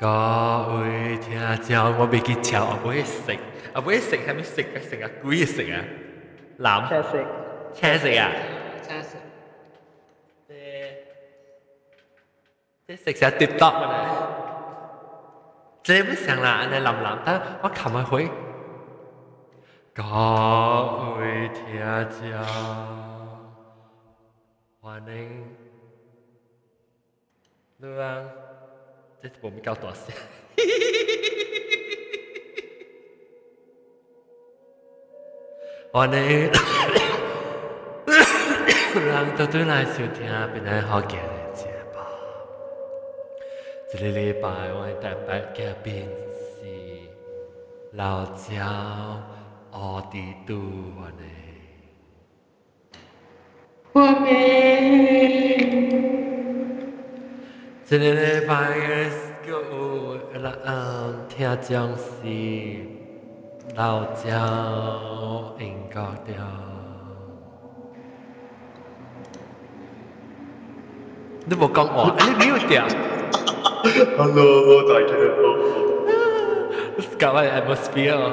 各位听众，我 thìa chao có bị cái chảo ở với 谂，车食 ở với xịn hay mới xịt cái xịn à? Quý thì 这我们搞大事。我呢，人都转来收听，变来好见的节目。这个礼拜我带白嘉宾是老焦奥迪杜，我呢。我没。这个礼拜嘅个啦，嗯，听讲是老焦英国调。你冇讲话，你唔要调。 Hello，大家好。 搞个 atmosphere。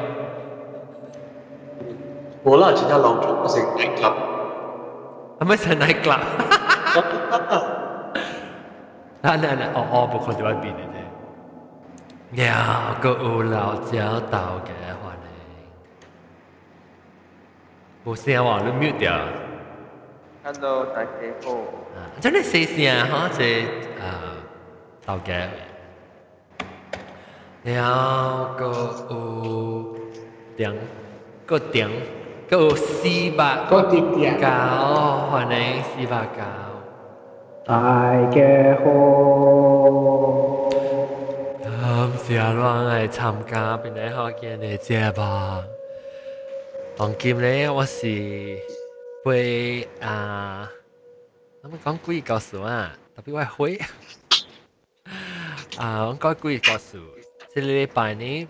我啦，今天老咗我成 night club。系咪成 night club？ 那那那哦哦，不可นแห的呢โอ้โอ้ปกติว่าบินนี่แหละแล้ว真的谢谢啊แล้วเจ้าเตา有四百ส点วนเองบุ 大家好。感谢乱嚟参加边啲好见嘅节目。当今咧，我是会啊，我们讲几个数啊，特别我会啊，我讲几个数。这个礼拜呢，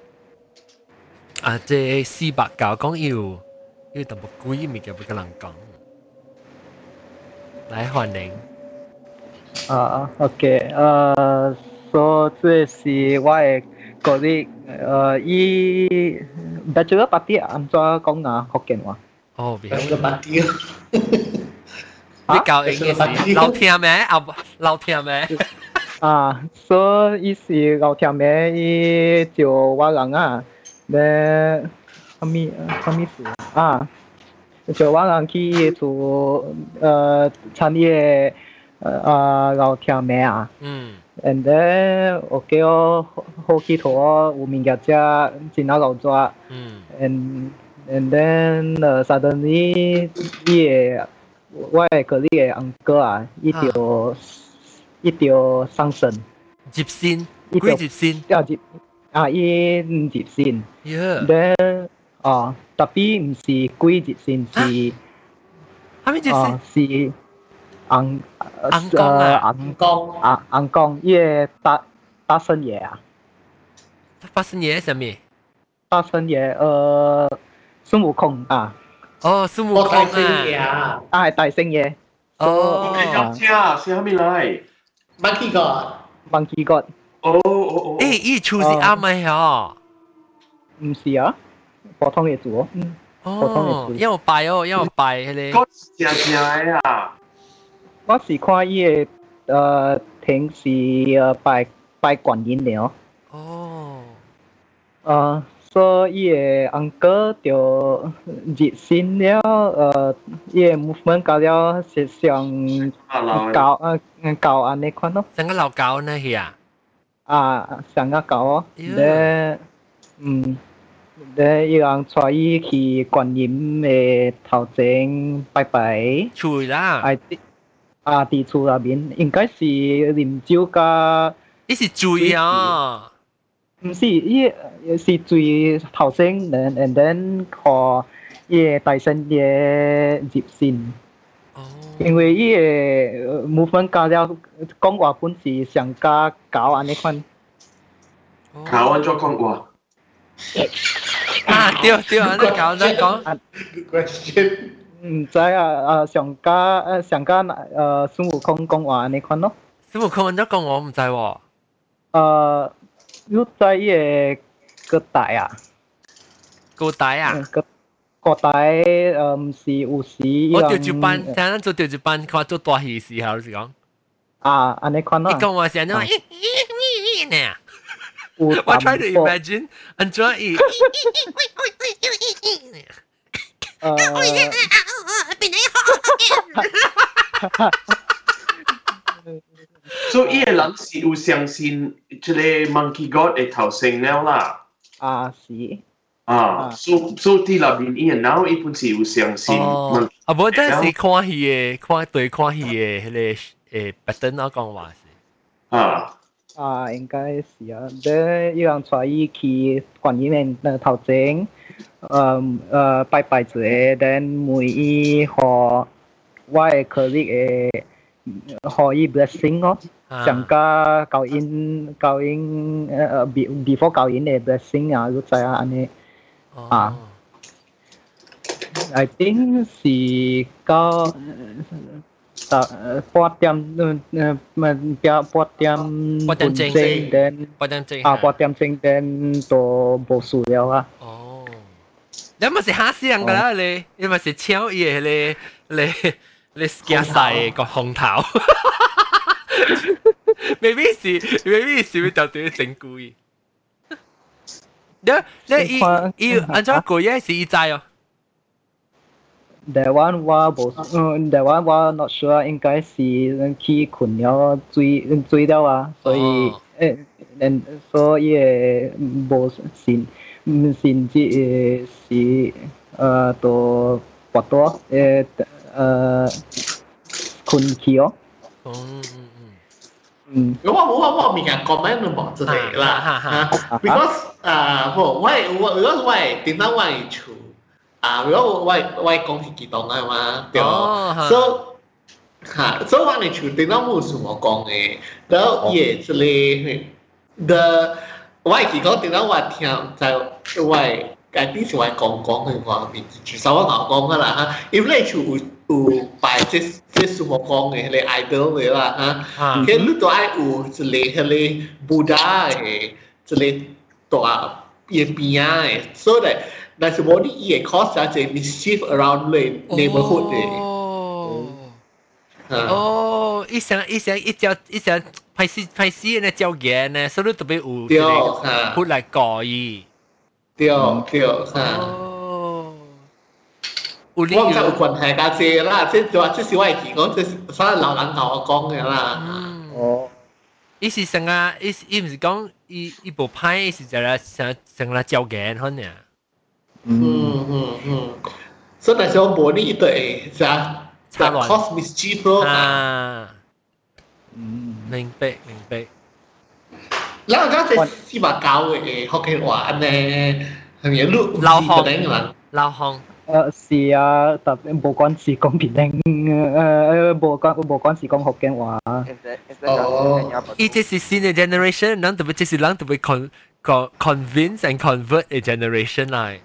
啊，这四百九讲要要特别几物嘅，俾个人讲。来欢迎。 啊，OK，呃，所以这是我嘅个啲呃，以 bachelor party 安怎讲啊？福建话。哦，别有个白雕，你教英嘅事，老听咩？啊，老听咩？啊，所以是老条咩？伊就我人啊，咧，什么什么事啊？就我人去伊做呃参与 啊，老听名啊，嗯，and then 我叫我好几坨无名脚架进那老抓，嗯，and and then、suddenly 你也我也隔离的昂哥啊，一条一条上身，急心，一条。急心，啊急啊一急心，yeah，then 啊，特别不是贵急心，是，还没急心，是。是 红红光啊红讲啊红光，伊个大大声爷啊。发生嘢系咩？大声爷，呃，孙悟空啊，哦，孙悟我空睇先啊！呀，啊系大声爷，哦，入车，先喺边嚟？乜几个？ Monkey God，哦哦哦。诶，依处是啱咪嗬？唔是啊，普通嘅做，嗯，普通哦，嘅因为拜哦，因为拜佢哋。嗰正正嘅啊！ 我是看伊嘅，呃，平时呃拜拜观音嘅哦，哦，呃，所以伊嘅 uncle 就热心了，呃，伊嘅 movement 搞了是上啊老搞呃搞安尼款咯，成个老狗呢系啊？啊，上个搞哦， Yeah 咧，嗯。咧，伊人带伊去观音嘅头前拜拜，处啦，啊啲 啊伫厝内面应该是啉酒甲，呢是醉啊！毋是伊是最头前，and and then 互伊个大声嘅入线，哦，因为伊个 movement 加了讲话本是上加搞安尼款，搞安咗讲话。啊，对对，你讲你讲， Good question。 毋知啊啊上加啊上加呃孙悟空讲话安尼款咯。孙悟空咗讲我唔知喎。呃， 你在伊个个大啊，高带啊！个个大呃唔是有时我调住班，听咱做调住班，看做大戏时候是讲，啊，安尼款你啊，讲我成日呢，有我 try to 淡薄 imagine，安怎伊， 呃，所以伊个人是有相信即个 Monkey God 会头先了啦。啊是，啊，啊所所以啲入面伊个脑伊本是有相信。哦，啊无，但是看戏嘅，看对看戏嘅迄个诶 pattern 我讲话是，啊，啊应该是啊，咧有人带伊去观音面呃头前， 呃呃拜拜一下，then 每伊互我嘅 colleague 诶，互伊 blessing 咯。上加教因教因呃 be before 教因嘅 blessing 啊，你知啊安尼啊，I think 是到十八点呃呃唔表八点八点正 then 不等正啊八点正 then 都无事了啊，哦， 你咪是吓死人㗎啦你，你咪是超嘢你你你惊晒个红头，maybe 是 maybe 是会到对整蛊伊。你你伊伊按照个嘢是伊知哦。 that one 我无嗯 that one 我 not sure 应该是去困了追追了啊，所以哦诶诶所以诶无信 唔信即诶是呃都不多诶呃困去哦，嗯嗯嗯。嗯如果我我我物件 comment 都无真系啦啊啊啊，because 啊，无我我如果我点解我系厝啊，如果我我讲系激动啊嘛，对，所以吓，所以我系厝点解冇什么讲嘅，然后也之类的， 我系讲点解我听就我系。诶啲时我讲讲嘅话面，至少我牛讲噶啦吓，因为你厝有有摆即即什么讲嘅，你 idol 嘅啦吓。啊， cái lúc đó ai u chỉ lấy hay lấy Buddha ấy chỉ lấy tòa yên bia ấy so that that's what it cause such a mischief around the neighborhood ấy 哦。啊哦，一想一想一招一想 拍死拍死呢招嘢呢，所以特别有对这个啊出来讲伊。对对啊哦。有理我唔知有由。关系㗎啫啦，即系话即系我系讲，即系所有老人同我讲嘅啦。嗯。哦伊是成啊，伊是伊毋是讲伊伊部拍，伊是就来成成来招嘢可能。嗯嗯嗯嗯，所以但系我冇呢对就就 cause mischief 咯。啊，嗯 明白明白。然后嗰只司马教嘅学嘅话咧，系咪录嘅人？老红。诶是啊，特别无关是讲别人诶诶无关无关是讲福建话。伊这是新嘅 generation，人特别这是人特别 con con convince and convert 嘅 generation 嚟。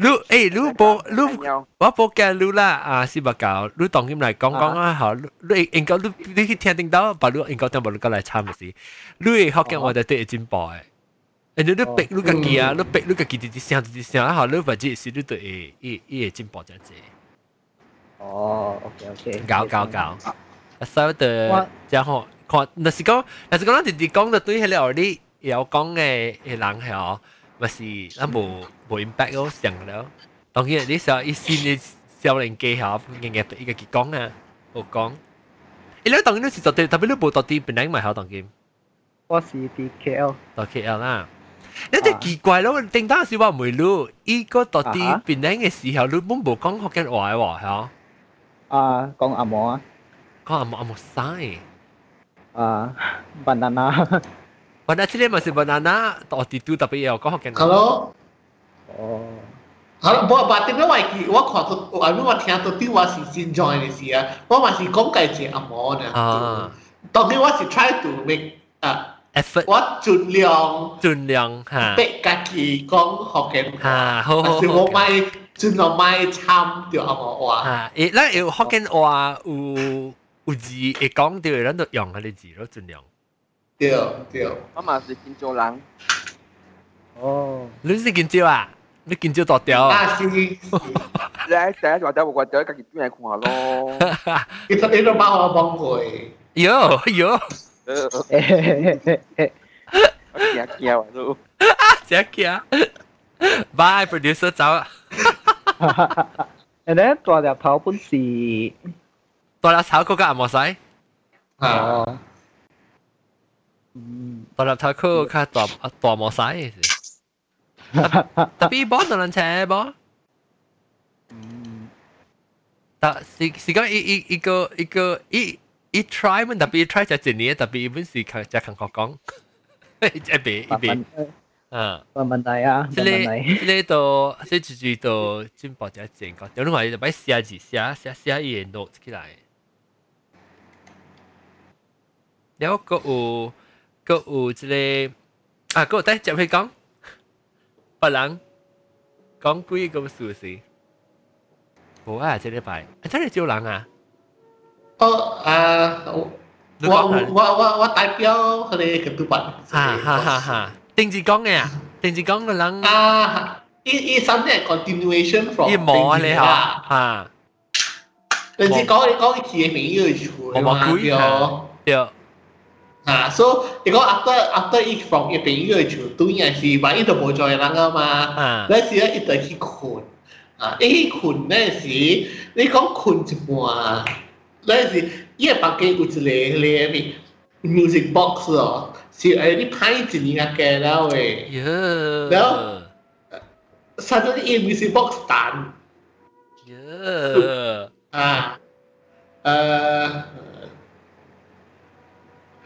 你诶你无你我无惊你啦啊，是唔够？你当今嚟讲讲啊，好，你应该你你去听听到，把你应该听无你过来参嘅事，你嘅学嘅我哋都会进步嘅。诶，你你逼你家己啊，你逼你家己直直声直直声，好，你或者是你对会会会进步真济。哦，OK OK。搞搞搞。所以的然后看，若是讲，若是讲咱直直讲，就对迄个 你有讲嘅嘅人系哦，咪是咱无无 impact 咯，上了。当然你想一新嘅少年家吓，日日伊个佢讲啊，有讲。伊咧当然你是到底，特别你无到底本来咪好当今我是啲 KL。到 KL 啦。你真奇怪咯，顶当时我唔会录，伊个到底本来嘅时候，你冇无讲福建话嘅喎，系啊，讲阿毛啊。讲阿冇阿冇嘥。啊，banana。 banana 这里咪是 banana，到底都特别有讲福建话。 Hello。哦。好，无，但点解我系我看到，我我听到啲话是先 join 嘅事啊，我嘛是讲计只阿毛呢。啊。当然我是 try to make 啊。 effort，我尽量尽量吓，逼家己讲福建话，吓，好好好，但是我咪尽量咪参掉阿毛话。吓，诶，嗱有福建话有有字会讲到，咱就用嗰啲字咯，尽量。 对对。我嘛是金州人。哦。你是金蕉啊？你金蕉大条啊？啊是。你喺第一大条我就喺家己边嚟看下咯。你你都把我帮过。有有。嘿嘿嘿嘿。我惊惊啊都。真惊。Bye producer 走啊。诶咧，大条头本是。大粒炒嗰个阿莫使。啊。 嗯。大粒炒嗰个大大莫使。Tapi bos dalam chat bos. Tak si si kau i i i ko i ko i i try มัน tapi i try จะจีนี้ tapi อีเป็นสิคังจะคังเขา讲，一边一边。啊，冇问题啊，冇问题。呢度即系住到进步就正个，有啲话就俾写字写写写嘢 note 起来。然后个有 个有即个啊，个等接去讲。别人讲几个事事，冇啊！这礼拜，真系招人啊！哦啊，我我我我代表佢哋嘅督办。哈哈哈哈！定住讲嘅啊，定住讲嘅人啊，呢呢 something continuation from 呢冇啊你吓吓。定住讲你讲佢嘅名要出嚟嘛？对对。 啊，so 如果 after after 伊 from 伊朋友就对系是万一都无做人啊嘛，嗰时咧伊就去困，啊，伊困嗰时你讲困一半，嗰时伊个房间有一个咧咩 music box 哦，是诶你拍一年嘅啦喂，然后 suddenly 伊 music box 弹，啊，诶。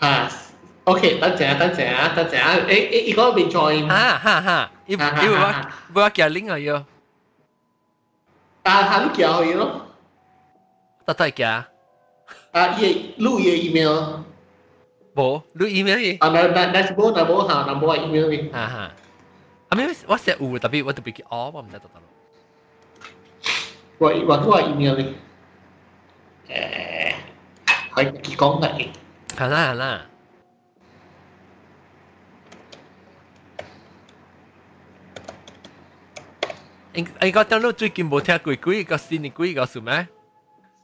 吓，OK，等阵啊，等阵啊，等阵啊，诶诶，依个未 join。吓吓吓，要要我我叫 link 啊要。啊，吓你叫佢咯。得得叫。啊，嘢录嘢 email。冇录 email 嘅。啊，那那那是冇那冇吓，那冇 email 嘅。吓吓。啊，咩？我写有，特别我特别叫哦，我唔知得得咯。我我都系 email 嘅。诶，系讲嘅。 系啦系啦。应应该等到最近冇听过几个新嘅几个数咩？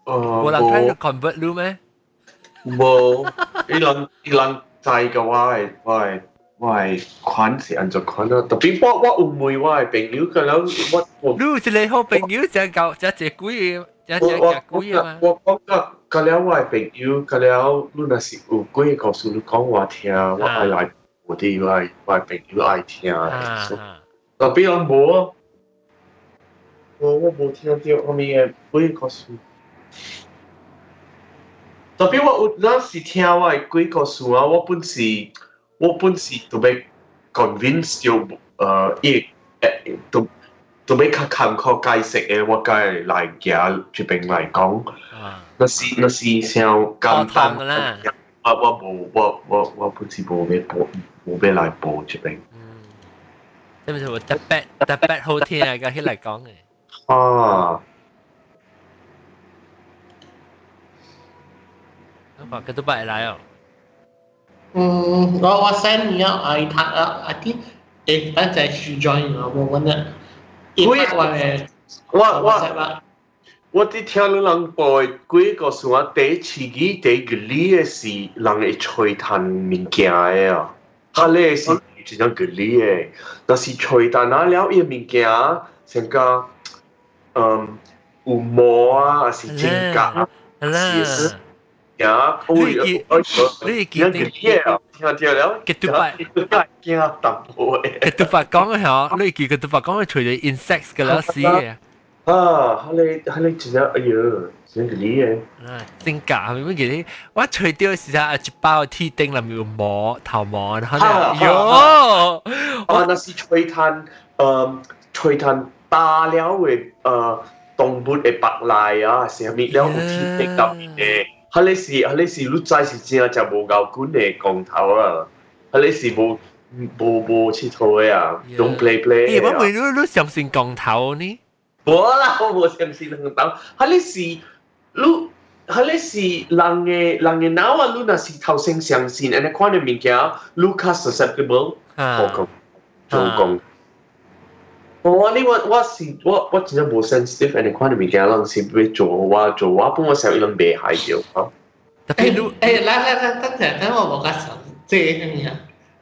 冇人睇到 convert 路咩？冇，呢两呢两制嘅话系我系我系款是按照款咯，特别我我误会我系朋友嘅啦，我我。你一个好朋友就够就只几只只只几啊嘛。我我讲个 了我系朋友，个了你若是有几个事你讲我听，我爱来我啲我系我系朋友爱听。特别我冇。我我冇听到后面嘅几个数，特别我有阵时听我嘅几个数啊，我本是我本是都被 convince 咗，诶，亦诶都 都被较坎坷解释嘅，我该来行这边来讲，那是那是像简单啦，我我冇我我我本是冇咩报冇咩来报这边。嗯，即系咪特别特别好听啊？个起嚟讲嘅。啊！apa ketupat lah yo. Hmm,我我 send 你啊，I 睇啊，I think 诶等阵去 join 啊，我 揾啊。几我我我啲听你人报几个数啊，第次几第个理嘅是人会吹弹物件嘅啊，佢咧是一种个理嘅，但是吹弹啊了一物件，成个。嗯，有毛啊，还是指甲，是是 呀，我我我你记得听到了，佢都发惊淡薄诶，佢都发讲嘅嗬，你记佢都发讲系除咗 insects 嘅啦，是嘅。啊，你你真系哎呀，真系你嘅。啊，真假系咪乜嘢？我除掉嘅时候，一包铁钉里面有毛头毛，然后咧，哟，啊，那是吹炭，诶，吹炭。打了嘅诶动物嘅白赖啊，成日了有天敌特别嘅， 佢你是佢你是你真是正就无够管嘅光头啊，佢你是无无无佚佗嘅啊，用 play play。诶，我问你你相信光头呢？冇啦，我冇相信光头，佢你是你 佢咧是人嘅人嘅脑啊，你若是头先相信，安尼款嘅物件，Lucas susceptible，我讲做讲。 我你我我是我我真系冇 sensitive，安尼款嘅物件，人是要做我做我，本我成日谂未系咗啊。特别你诶，来来来，等阵等我冇讲实，即系咩啊？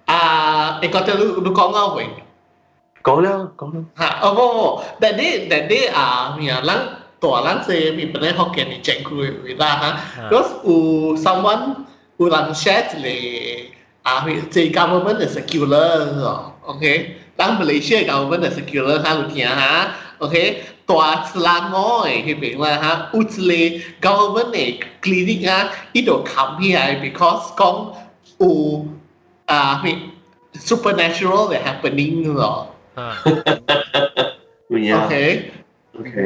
啊，你觉得你你讲啱未？讲啦，讲啦。吓，哦冇冇，但系但系啊咩啊，人。ตัวนั้นเซมีปัญหาฮอกเกนนี่เจ๋งคุยเวลาฮะก็อู someone อูรันแชทเลย RPC government is secular หรอโอเคตั้งมาเลเซีย government is secular ฮะคุณเทียฮะโอเคตัวสลางอ้อยที่เป็นว่าฮะอุจเล government เนี่ย clinic ฮะอีโดคำที่ไอ because กองอูอ่ามี supernatural เนี่ย happening หรอโอเค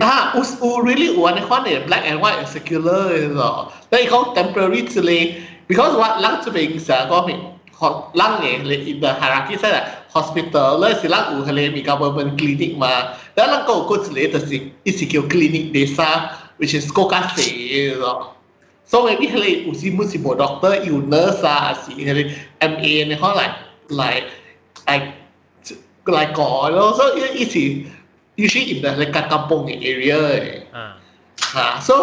อ่าอุสอูริลี่อวนในข้อเนี่ย black and white secular หรอแล้วเขา temporary delay because ว่าลักจะเป็นสาก็เป็น lang ni in the hierarchy sa hospital le silang uhale mi government clinic ma dan lang ko ko sila ito si isikyo clinic desa which is kokase you know so maybe hele usi mo si bo doctor you nurse ah si hele ma ในห้อง like like like like ก่อแล้ว so it is usually in the like kampong area อ่า so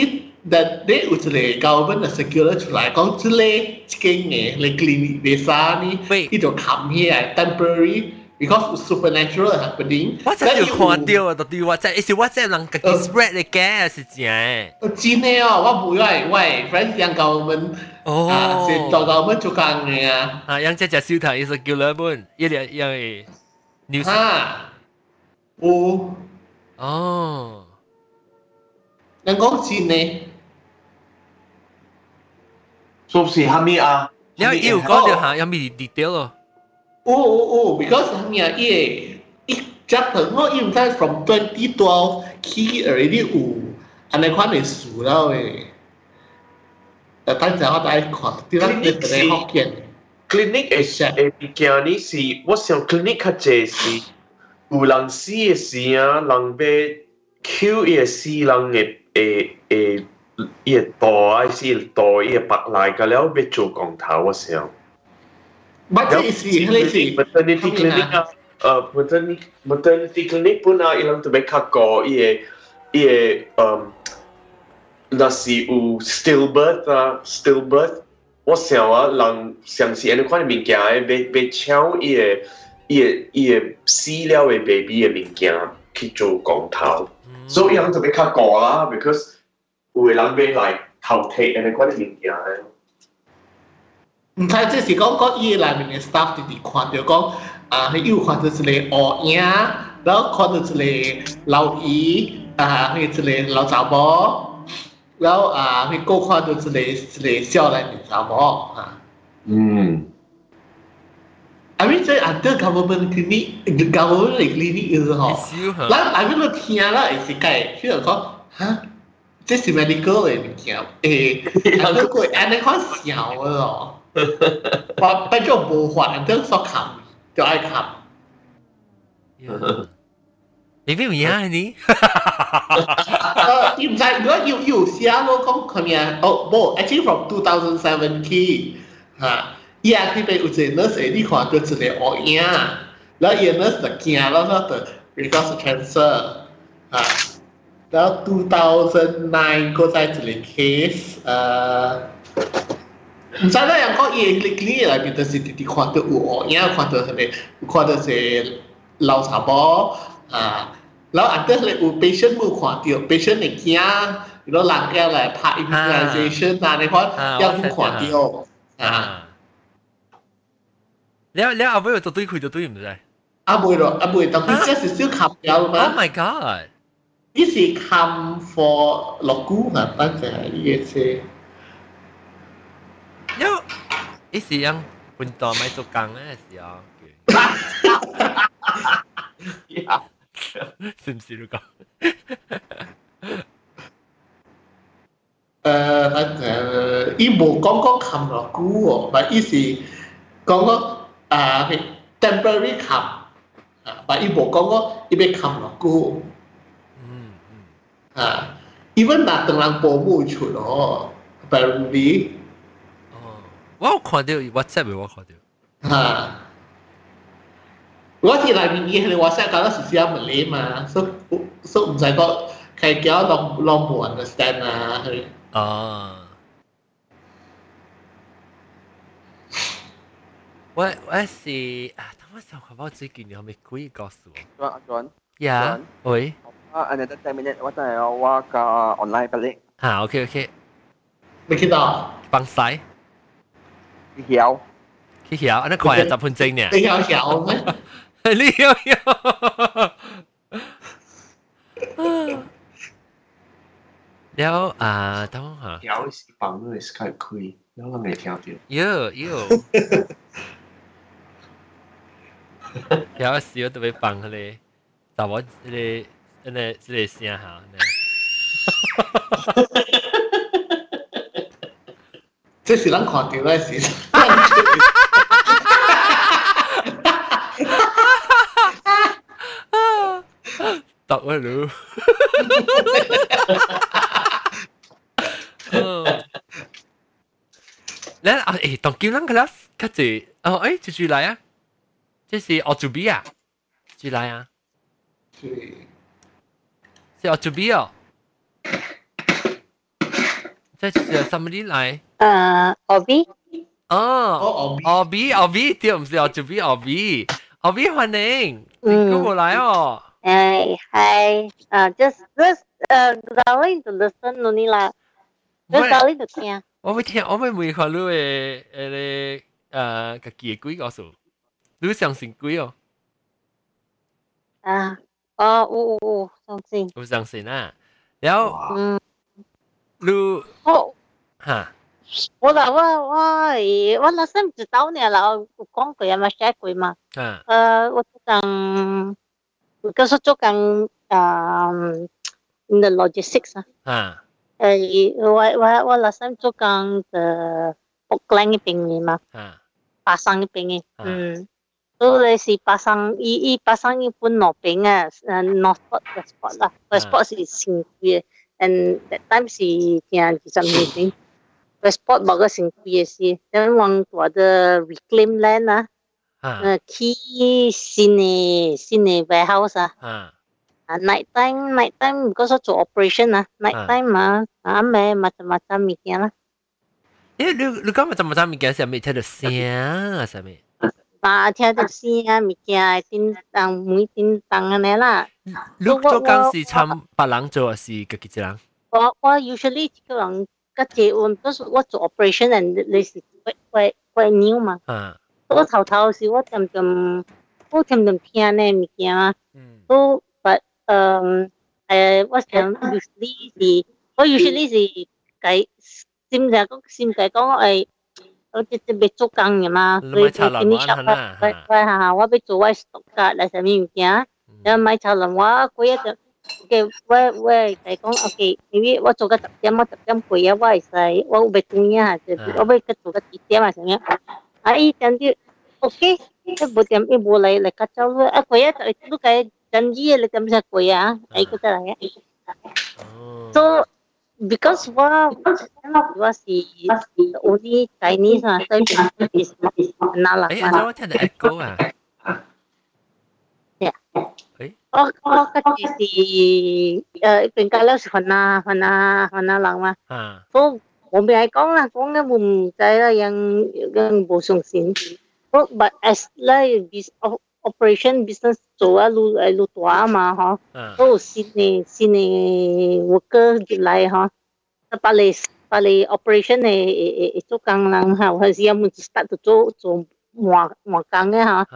it that they would say government the secular 出嚟讲之类经嘅，你 clinic desa 呢，呢度 come here temporary because supernatural happening。我真系看到啊，到底我真系是我真人自己 spread 嘅嘅是真嘅。真嘅哦，我唔系喂，friend 让 government 哦，啊，是做 government 做工嘅啊。啊，让只只小头系 secular 本，一两因为 news。啊。有哦，人讲真呢， 是不是虾米啊？你有讲到下有咩 detail 咯？有有有，because 虾米啊？伊一 chapter 我因在 from twenty twelve 起 already 有，安尼款嘅数了诶。但等阵我再看，啲人啲啲学见。clinic 诶诶物件呢是，我想 clinic 较济是。有人死嘅时啊，人要 Q 伊个死人嘅诶诶，伊个 度啊，死度伊个白来个了要做光头我想。乜即系系是 maternity clinic 啊，诶 maternity maternity clinic 本啊，伊人特别较高，伊个伊个诶，若是有 stillbirth 啊，stillbirth，我想啊，人上次安尼款嘅物件，要要抢伊个。伊个伊个死了嘅 baby 嘅物件去做光头，所以人就比较高啦，because 有嘅人要来头贴安尼款嘅物件嘅。唔睇，即是讲讲伊内面嘅 staff 直直看到讲啊，佢有看到一个学影，然后看到一个老姨啊，佢一个老查某，然后啊，佢个看到一个一个少年嘅查某啊。嗯。I mean 在 under government clinic government clinic 嘅时候，嗱，I mean 我听啦，系是计，譬如讲吓， 这是 medical 嘅物件，诶，啊，不过安尼款小嘅咯，我变咗无法，都所冚，就爱冚。你边有影你？诶，唔使，如果要要写咯，讲佢咩？哦，冇，actually from two thousand seventeen 吓。伊啊佢被有一个 nurse 你看到一个学影，然后伊个 nurse 就惊了，佢就 because cancer 啊， Now 2009 goes into the case. Uh, sana yang kau ia likely lah bila si titi kuarter uo, ya kuarter sini kuarter si lau sabo. Ah, lau ada le u patient mu kuarter patient ni kia, you know lang kia lah part immunization lah ni kau yang mu kuarter. Ah. แล้วแล้วเอาไว้ตัวตุ้ยคุยตัวตุ้ยมั้ยอะบ่ได้อะบ่ได้ต้องมีเสียสิซื้อขับแล้วมั้ย Oh my god 先。有，呢是样半岛咪做工嘅时候。是唔是你讲？诶，反正伊冇讲讲冚落姑喎，咪意思讲讲。啊，temporary 冚啊，把伊无讲过伊要冚落久， ha even na teng lang po mu chu lo apparently oh wow ko dio whatsapp wo ko dio ha 我哋內面嘢係話曬講到時時唔理嘛，所所唔使講係叫當當唔 understand à. À. What what is the... 啊？他妈小可包最近你还没故意告诉我？John 啊，係啊。我我是啊，他們想看報紙見你係咪故意告訴我？安安，呀，喂。another ten minutes ว่าแต่ว่าก็ออนไลน์ไปเลยอ่าโอเคโอเคไม่คิดต่อฟังสายขี้เขียวขี้เขียวอันนั้นคอยจับพุนจริงเนี่ยขี้เขียวเขียวไหมเลี้ยวเหี้ยวแล้วอ่าต้องหาเขียวสีปังเลยสกายคุยแล้วเราไม่เขียวดียวเยอะเยอะเขียวสีาจะไปปังเลยแต่ว่าเลย 系真系声下呢。这是咱看到嘅事。读啊噜。咧啊诶，当叫人个啦，跟住哦诶，继续嚟啊！这是奥朱比啊，几来啊？ 是奥朱比哦。这是什么人来？呃，奥比。哦，奥比，奥比，对，唔是奥朱比，奥比，奥比欢迎，你跟我来哦。哎，hi，呃，just just 呃，darling to listen only 啦，just darling to 听。我会听，我会问下你诶诶诶，个几鬼告诉。你相信鬼哦？啊， 哦，有有有相信。有相信啊？然后，嗯，你我哈，我啦，我我我那时唔知道呢啦，有讲过有冇 share 过嘛？啊，呃，我做紧，嗰时做紧诶，in the logistics 啊。啊。诶，我我我那时做紧嘅 Auckland 嗰边嘅嘛。啊。巴生嗰边嘅，嗯。 都你是八生依依八生一般落饼啊，诶 North Port West Port 啦，West Port 是成贵嘅，and that time 是听二十年前，West Port 冇个成贵嘅事，等往大的 reclaim land 啊，诶起新嘅新嘅 warehouse 啊，啊 night time night time 嗰时做 operation 啊，night time 嘛，啊咩乜乜乜物件啦，诶你你讲乜乜乜物件系咪听到声啊？系咪？ 啊，听到声啊，物件叮当每叮当安尼啦。你做工是参别人做，还是自己一人？我我 usually 一个人个结婚，都是我做 operation and 你是怪怪怪 new 嘛。啊。我头头是我点点我点点听呢物件啊。嗯。都 but 诶诶，我想 usually 是我 usually 是计先就讲先就讲诶。 我直接要做工嘅嘛，所以佢今日上班，喂喂下，我要做我 stock 㗎，嚟上面物件，然后买茶林我过一日嘅，喂喂，就讲 OK，因为我做个十点，我十点过啊，我系使，我要做嘢下，就我要佢做个几点啊，咁样，啊依阵啲 OK，一部点一部嚟嚟夹走咯，啊过一日都计阵啲你咁就过啊，系嗰得嚟嘅。So because what was the only Chinese uh, so is Nala. Eh, ano what's the echo ah? Yeah. Eh? Oh, oh, kasi si uh, เป็นการเล่าสิคนนาคนนาคนนาหลังมาพวกผมไปไอ้ก้องนะก้องเนี่ยผมใจแล้วยังยังบูส่งสินพวก but as เลย this operation business 做啊，路诶路大嘛，嗬，都有新嘅新嘅 worker 入嚟嗬，把你把你 operation 嘅诶诶做工人吓，还是要唔 start 就做做换换工嘅吓，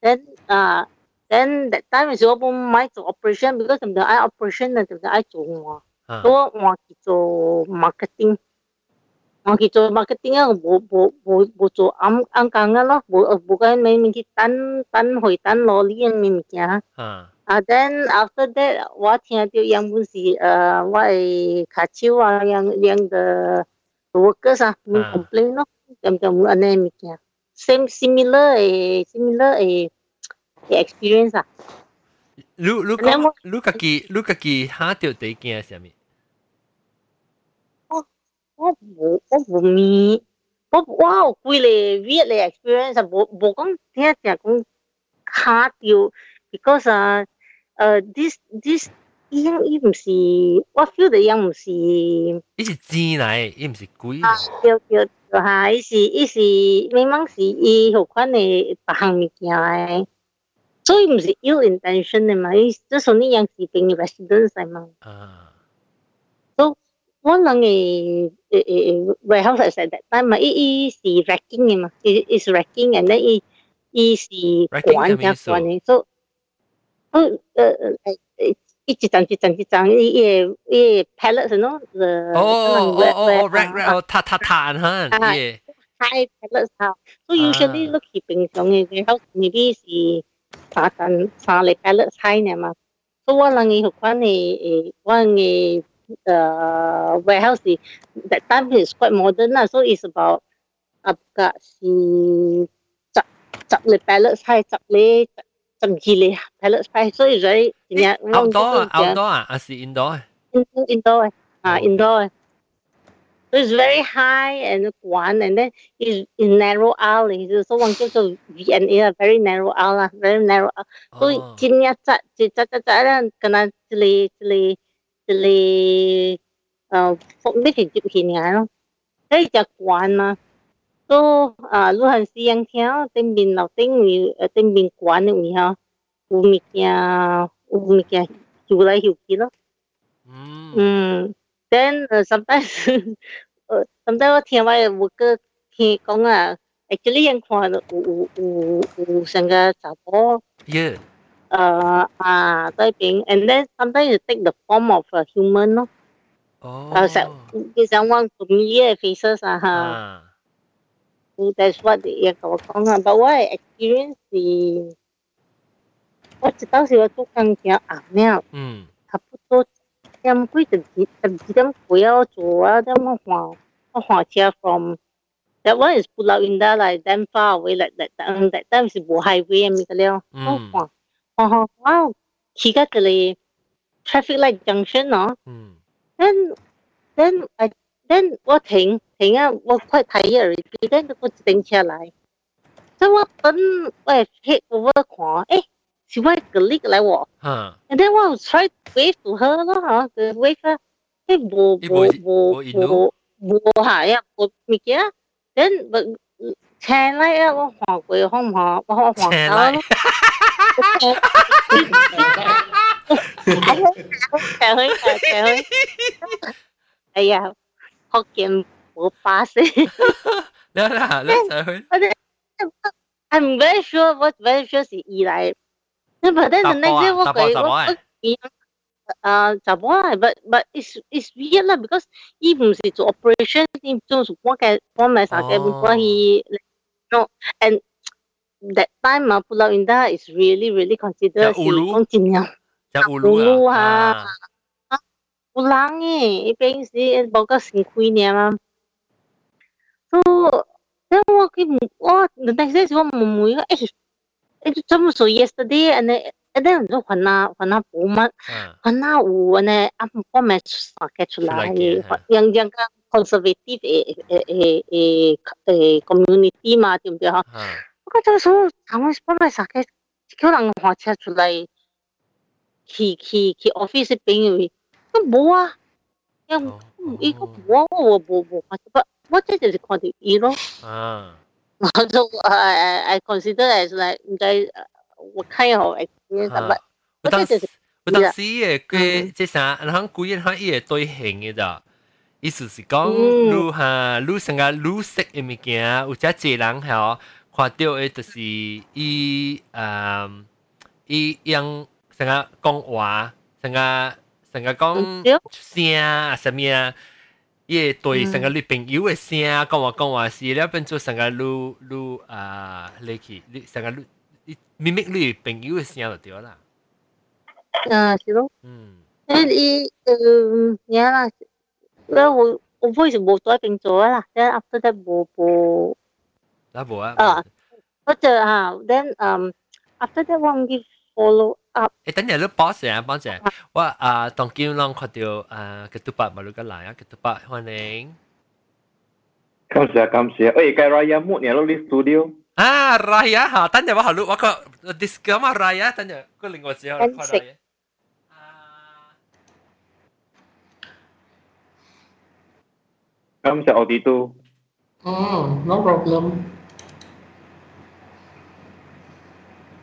then 啊，then that time 时我冇买做 operation，because 唔就爱 operation 啊，就就爱做换，做换去做 marketing。 我去做 marketing 啊，冇冇冇冇做暗暗工啊咯，冇冇个咪咪去等等回等攞呢样物件。啊。啊，then after that 我听到样本是诶，我系卡手啊，样样嘅 workers 啊，冇 complain 咯，咁就冇安尼物件。same similar 诶 similar 诶 experience 啊。你你讲你家己你家己吓到第一件系咩？ that's that's for me but wow quy lệ viết lệ experience bố bố con thế thì cũng khá tiêu. Because uh, uh this this yang im si what feel the yang si ý là gì này im si quý à tiêu tiêu tiêu. Ha ý si ý si mấy măng si ý học khoản này bằng gì vậy so im si ill intention này mà ý tức là những yang si bệnh là students này 啊。So 我谂嘅诶诶 warehouse 系成日，但系伊伊是 racking 嘅嘛，伊is racking and then 伊伊是管嘅管嘅，so 诶诶诶。一张一张一张，伊伊伊 pallets 喏，哦哦哦，rack rack 哦，塔塔塔哈，耶，high pallets 哈，所以 usually 你去平常嘅 warehouse 呢啲是。三间三礼拜六菜呢嘛，所以我人嘅款嘅诶，我嘅 uh, warehouse, the, that time is quite modern. Uh, so it's about up got si chak chak le pallets hai chak le chak gi le pallets. So it's very yeah, outdoor, outdoor, ah, as the indoor. Indoor, indoor, uh, okay. indoor. So it's very high and one, and then it's in narrow alley. So one goes to a very narrow alley, very narrow. Alley. So oh. So, 扎就扎扎扎啦，可能这里这里这里呃，福呢条接起嚟咯，诶就惯嘛。So 啊，路行时样听，对面楼顶位诶对面惯嘅位吓，有物件有物件摇来摇去咯。嗯。嗯。then uh, sometimes uh, sometimes 我听我有个听讲啊，actually 人看有有有有成个查甫，yeah， 呃啊在边，and then sometimes you take the form of a human 咯，哦，啊成其实我咁嘢 faces 啊哈。So that's what 嘢同我讲啊，but 我 experience 是，我知道是我做工叫阿庙，嗯，差不多。点几十几十几点几啊做啊，点我换我换车 from that one is Pulau Indah like damn far away like that that that time 是无 highway 咁嘅了，我换 换换哇，去到这里 traffic light junction 咯，then then I then 我停停啊，我快 tired already，then 我停车来，所以我等我 hit over 看，诶。she was colleague like what? Huh. And then I was trying to wave to her 咯吓，佢 wave 啊，即系冇冇冇冇冇系啊，冇物件啊，then 咪请嚟啊，我看过好唔好？我我看到 咯。请去请去，哎呀，福建冇巴士。你啦，你请去。I'm very sure what very sure 是二嚟。but then the next day 我佢我啊查某啊，but but it's it's weird 啦，because 伊唔是做 operation，伊做我嘅我咪啥嘅，我去 no and that time mà Pulau Indah is really really considered si Kong Jin Yang. Cha Ulu, Ulu ah. ah. Pulang eh, ipeng si en boga sing kui niya ma. So then what cái what the next day what mo mo eh. Eh some so yesterday and then and then so hana hana bu ma hana u and am po me sa ke chu la yang yang ka conservative eh eh eh eh community ma tim de ha. ka ta so sama pa mes sakit kyo lang hoa cha sulai ki ki ki office ping wi ko bo a yang iko bo bo bo bo ba 我这就是看到伊咯。啊。so I I consider as like 唔知 what kind of experience but 我当时我当时嘅佢即啥，然后故意佢伊会对形嘅咋，意思是讲愈哈愈成个愈识嘅物件，有只济人系 看到嘅就是伊诶伊用成个讲话，成个成个讲声啊，什么啊。伊对成个女朋友嘅声讲话讲话是了，变做成个女女啊，你去你成个女咪咪女朋友嘅声就对啦。啊，是咯。嗯。诶，伊嗯，呀啦，那我我 voice 冇再变咗啦，then after that 冇冇。 啊冇啊。啊，或者啊，then um after that 我唔记 follow up。诶，等阵你 boss 啊，boss 我啊，当见浪看到啊，个杜巴马路个来啊，个杜巴欢迎。 感谢感谢，诶，计 Raya 木年咯，啲 studio。啊，Raya 吓，等阵我后录我个 disc 嘛 Raya，等阵个另外字我开 Raya。感谢 Audito。哦，no problem。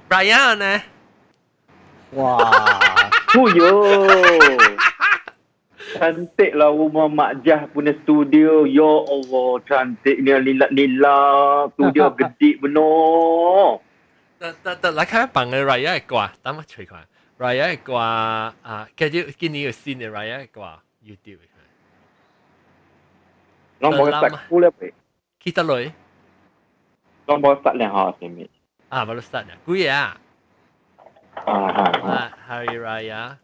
Raya 呢？哇，哦哟！Cantik lah rumah Mak Jah punya studio. Ya Allah, cantiknya lilat-lilat. Studio gede benar. 得得得，嚟睇办嘅 Raya 嘅歌，等我随佢。Raya 嘅歌啊，跟住今年要新嘅 Raya 嘅歌，YouTube 嘅。Long bawa start full apa? Kita loy. Long bawa start lah ha sini. Ah, baru start dah. Kuya. Hari Raya.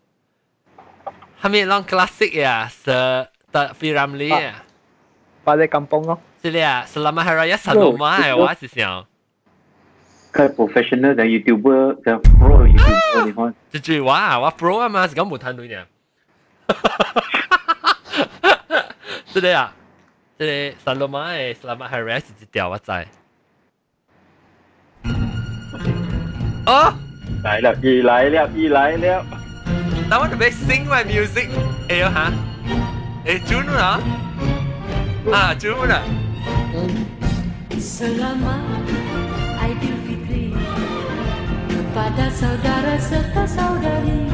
Hamid long classic ya, se tak Ramli ya. Balik kampung loh. Sili ya, selama Hari Raya Saloma ya, wah sih siang. Kayak professional dan YouTuber, dan pro YouTuber ni hon. Jadi wah, wah pro ah mas, kamu bukan tu ni. Sili ya, sili Saloma eh, selama Hari Raya sih jauh wah zai. Oh! 哦，来了，一来了，一来了。那我准备 sing my music, eh ha? Eh Junuah? Ha? Ah Junuah. Ha? Selamat Aidilfitri kepada saudara serta saudari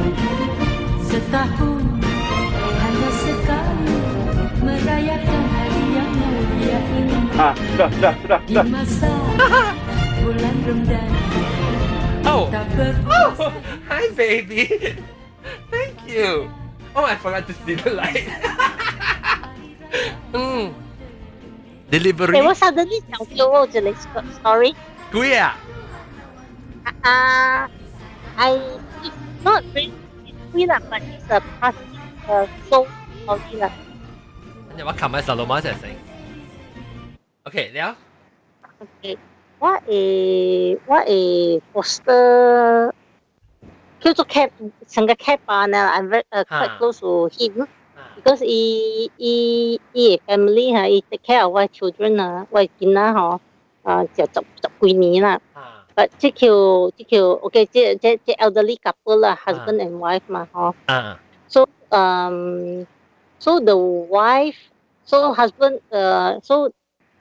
Setahun hanya sekali Merayakan hari yang mulia ini Di masa bulan remdan Oh. oh, hi baby. Thank you. Oh, I forgot to see the light. mm. Delivery. Hey, what suddenly 想丢我这里 story? 贵啊。啊、uh, I it's not really sweet lah, but it's a plastic uh, soap body lah. 你我琴日十六蚊一齐食。OK，了。 Okay. What a what a poster 叫做 Cap 成个 Cap 班啊，I'm very uh, quite close to him because he he he family 哈，he take care of 我 children 啊，我囡仔吼啊就十十几年啦。But 即条即条 OK，即即即 elderly couple 啦，husband and wife 嘛，嗬。啊。 So um so the wife so husband 诶 so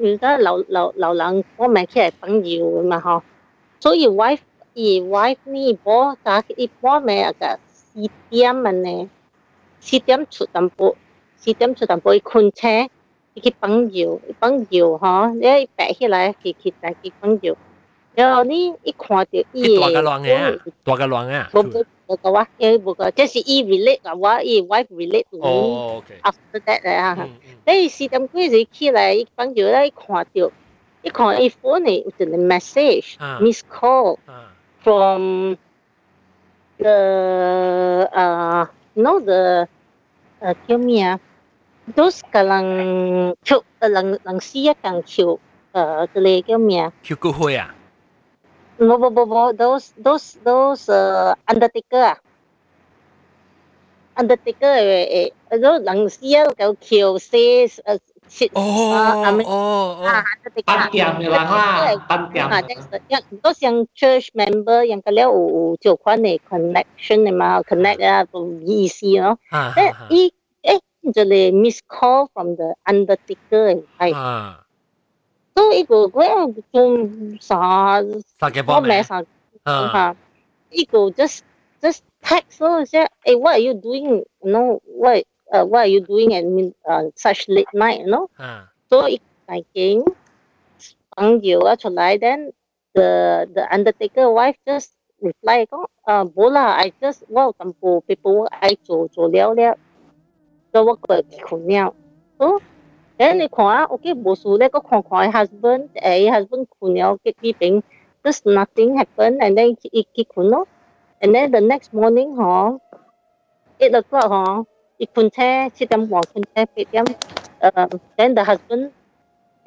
而家流流流浪我咪佢系朋友嘛，嗬。所以 wife 而 wife 呢波打一波咩个四点嘅呢？四点出淡薄，四点出淡薄，困车，佢朋友朋友嗬，你摆起来佢佢带佢朋友。 然后呢，一看到伊大个浪嘅，大个浪嘅。冇冇冇个话，诶冇个，即是伊 relate 嘅话，伊 wife relate to me。哦，OK。 After that 啊，你四点几时起来，伊朋友咧看到，一看伊 phone 呢有一个 message miss call from the uh you know the uh 叫咩啊？those 个人跳，人人死一间跳，诶，个嚟叫咩啊？跳骨灰啊？ 冇冇冇冇，those those those 诶 undertaker 啊，undertaker 诶诶，嗰人死一个跳死诶。哦哦啊，pan tiang ni lang lah, pan tiang. Ah, yang terus yang church member yang kalian 有有款的 connection 的嘛，connect 啊，意思咯。但伊诶，就嚟 miss call from the undertaker 系。 所以一个嗰做啥？啥嘅帮咩？啥？啊，一个 just just text 咯，即系诶，what are you doing? No, what? uh, what are you doing at uh, such late night, you know? Uh. So it again, 朋友啊出来，then the the undertaker wife just reply 讲，啊冇啦，I just 我淡薄 paperwork I 做做了了，所以我过困了。So then 你看啊，OK 冇事咧，个看看 husband，诶 husband 困了，结边边，just nothing happen and then 佢佢困咯，and then the next morning 嗬，eight o'clock 嗬。一困车七点半困车八点，诶，then the husband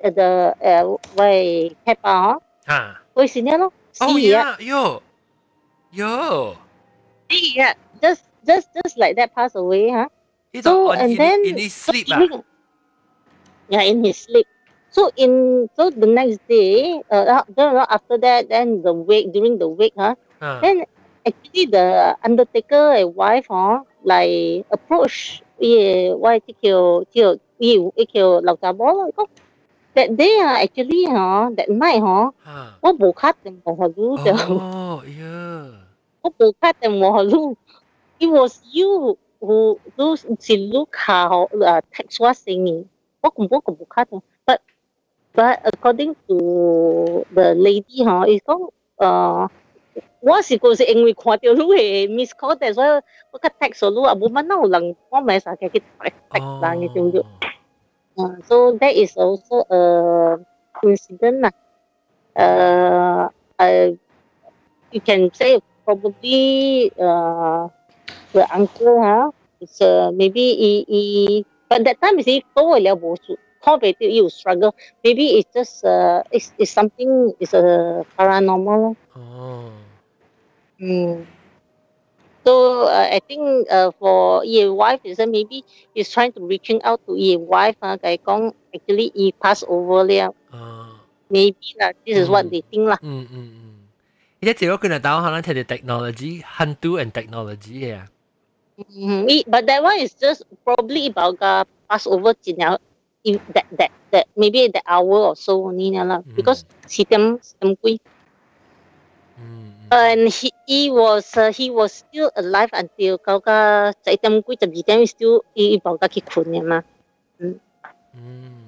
诶 the 诶喂 papa 啊，会是呢咯，哦呀，哟哟，是啊，just just just like that pass away 哈， so and then in his sleep 啊 yeah, in his sleep. So in so the next day, uh, uh after that, then the wake during the wake, huh? Uh. Then actually the undertaker and wife, huh, like approach, yeah, why take your your you kill lao cha bó That day, uh, actually, huh, that night, huh, uh. what bố khát thì mồ hả Oh, yeah. Oh bố khát thì mồ hả. It was you who, who, who, who, who, who, who, who, Welcome, welcome, welcome. But but according to the lady, huh, it's called uh, ờ, what is called angry quarter lu he miss call that's why what ka text lu abu mana ulang ko mai sa ka kita text lang itu tu. So that is also a incident lah. Uh, ờ, uh, ờ, you can say probably uh, the uncle huh, is uh, maybe he, he but that time is he go了无数，靠北就有 struggle. Maybe it's just uh, it's, it's something it's a paranormal. Oh. Mm. So uh, I think uh, for your wife is that maybe he's trying to reaching out to your wife ah, kay kong actually he pass over liao. Uh, maybe lah, this is mm, what they think lah. Mm, mm, mm. 而家如果佢哋打可能睇啲 technology, hantu and technology Mm-hmm. But that one is just probably about uh, Passover dinner. If that that that maybe the hour or so only lah, mm. because sitem sitem kui. Mm, mm. And he, he was uh, he was still alive until kau ka sitem kui jadi tem still i bau ka kikun ya ma. Mm. Mm.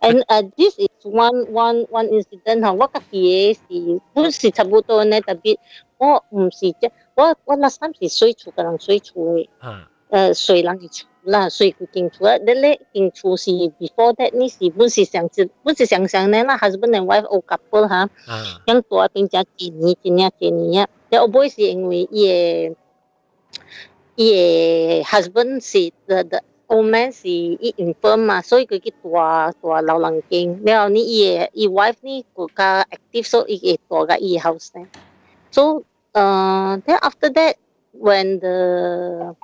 And uh, this is one one one incident ha, wakati si, tu si sabuto na tapi, oh, um si je, 我唔是即我我那三是水厝个人水厝嘅，诶水人嘅厝。啦，所以佢经出啊，你咧经出是 before that 呢是本是想知，本是想想呢啦，husband and wife old couple 哈，yang tua 并且几年几年几年啊，但我不会是因为伊个伊个 husband 是 the the old man 是伊 infirm 嘛，所以佢去大大老人经，然后呢伊个伊 wife 呢更加 active，所以伊个大个伊 house 呢，so 呃 then after that when the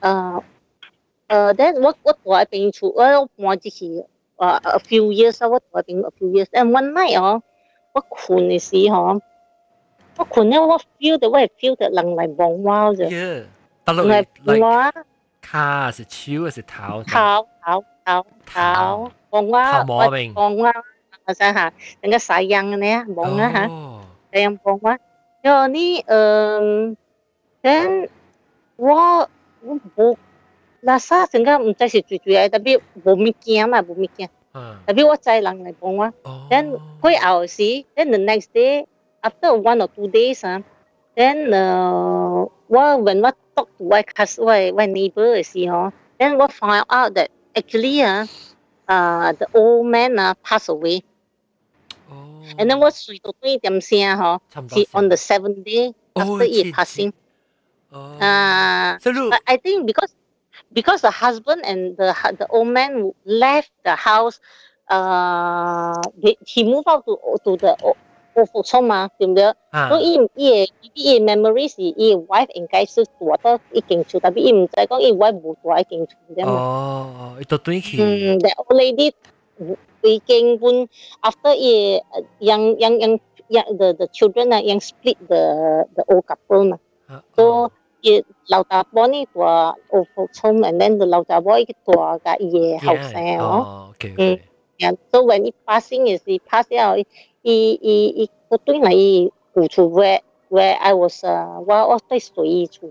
呃 Uh, then what what I been through well more uh, a few years what I been a few years and one night 哦，我困嘅时候，我困咧我 feel 到我系 feel 到人嚟望我啫。Yeah，得落嚟嚟卡是手还是头？头头头头望我，头毛面望我，我想下，人家晒样嘅呢，望啊吓，晒样望我。 Yani um, then wa bo la sa sanga um chai si chui chui ai tapi bo mi kia ma bo mi kia. Tapi wa chai lang lai bong wa. Then koi ao si then the next day after one or two days ah, then uh, wa when wa talk to my cousin, my my neighbor si ho, then wa find out that actually ah, uh, the old man ah uh, passed away. And then 我睡到几点声嗬，是 on the seventh day after he passing。啊，so I think because because the husband and the the old man left the house, uh, he moved out to to the 我服从嘛，对唔对？所以伊伊伊 memory 是伊 wife 应该是住得已经住，但系伊唔知讲伊 wife 冇住已经住啫嘛。哦，伊到对去。嗯，the old lady we can when after a young young young yeah the the children uh, young split the the old couple uh. uh. so it lao ta bo ni tua old folks home and then the lao ta boy cái tua cái ye house eh oh okay, mm. okay. Yeah, so when he passing is he pass out he he he go tiếng là he go to where where I was uh well ở đây tuổi chủ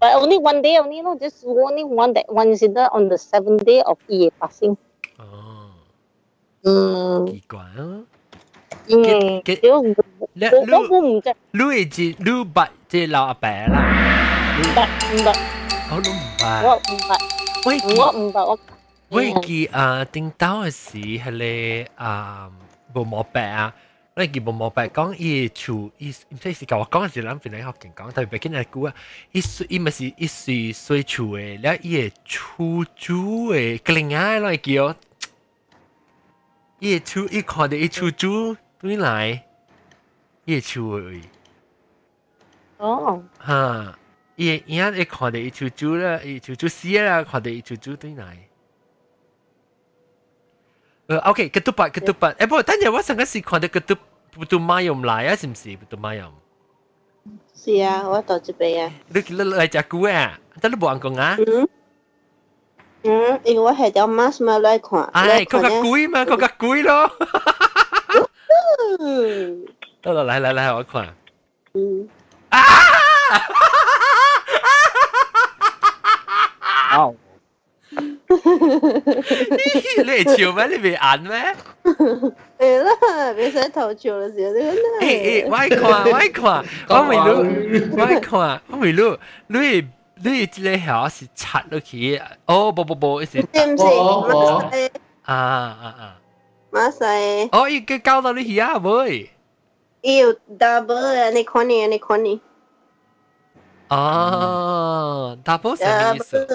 but only one day only you know just only one that one incident on the seventh day of he passing. Ồ. Ừ. Kỳ quá. Ừ, cái, cái, kiểu lẽ, lưu, lưu ý chỉ lưu bạch chỉ là à bé là bạch bạch. Ô lưu bạch. Vậy kỳ vậy kỳ à tính tao là gì hay là à bộ mỏ bé à 那佢冇冇白講，伊處伊唔知是甲我講是咱邊嚟學健講，但係畢竟係古啊，伊伊咪是伊是水處誒，了伊誒處主誒，個另外來叫伊處伊看到伊處主對來，伊處誒。哦。嚇！伊伊啊，伊看到伊處主啦，伊處主死啦，看到伊處主對來。呃，OK，ketupat ketupat，诶不过等阵我上个时看到 ketup putu mayam 来啊，是唔是 putu mayam？是啊，我到这边啊。你你来食菇啊？但你冇人讲啊？嗯。嗯，因为我系条 mask 嘛来看。哎，嗰个贵嘛，嗰个贵咯。得啦，来来来，我看。嗯。啊！哦。 你你系笑咩？你未眼咩？系啦，未使头笑嘅时候，你诶诶，我看我看，我未录，我看我未录，你你即个下是插落去，哦不不不，是唔是马赛啊啊啊，马赛，哦，伊个搞到你去啊未？伊有 double 啊，你看你你看你。哦，double 什么意思？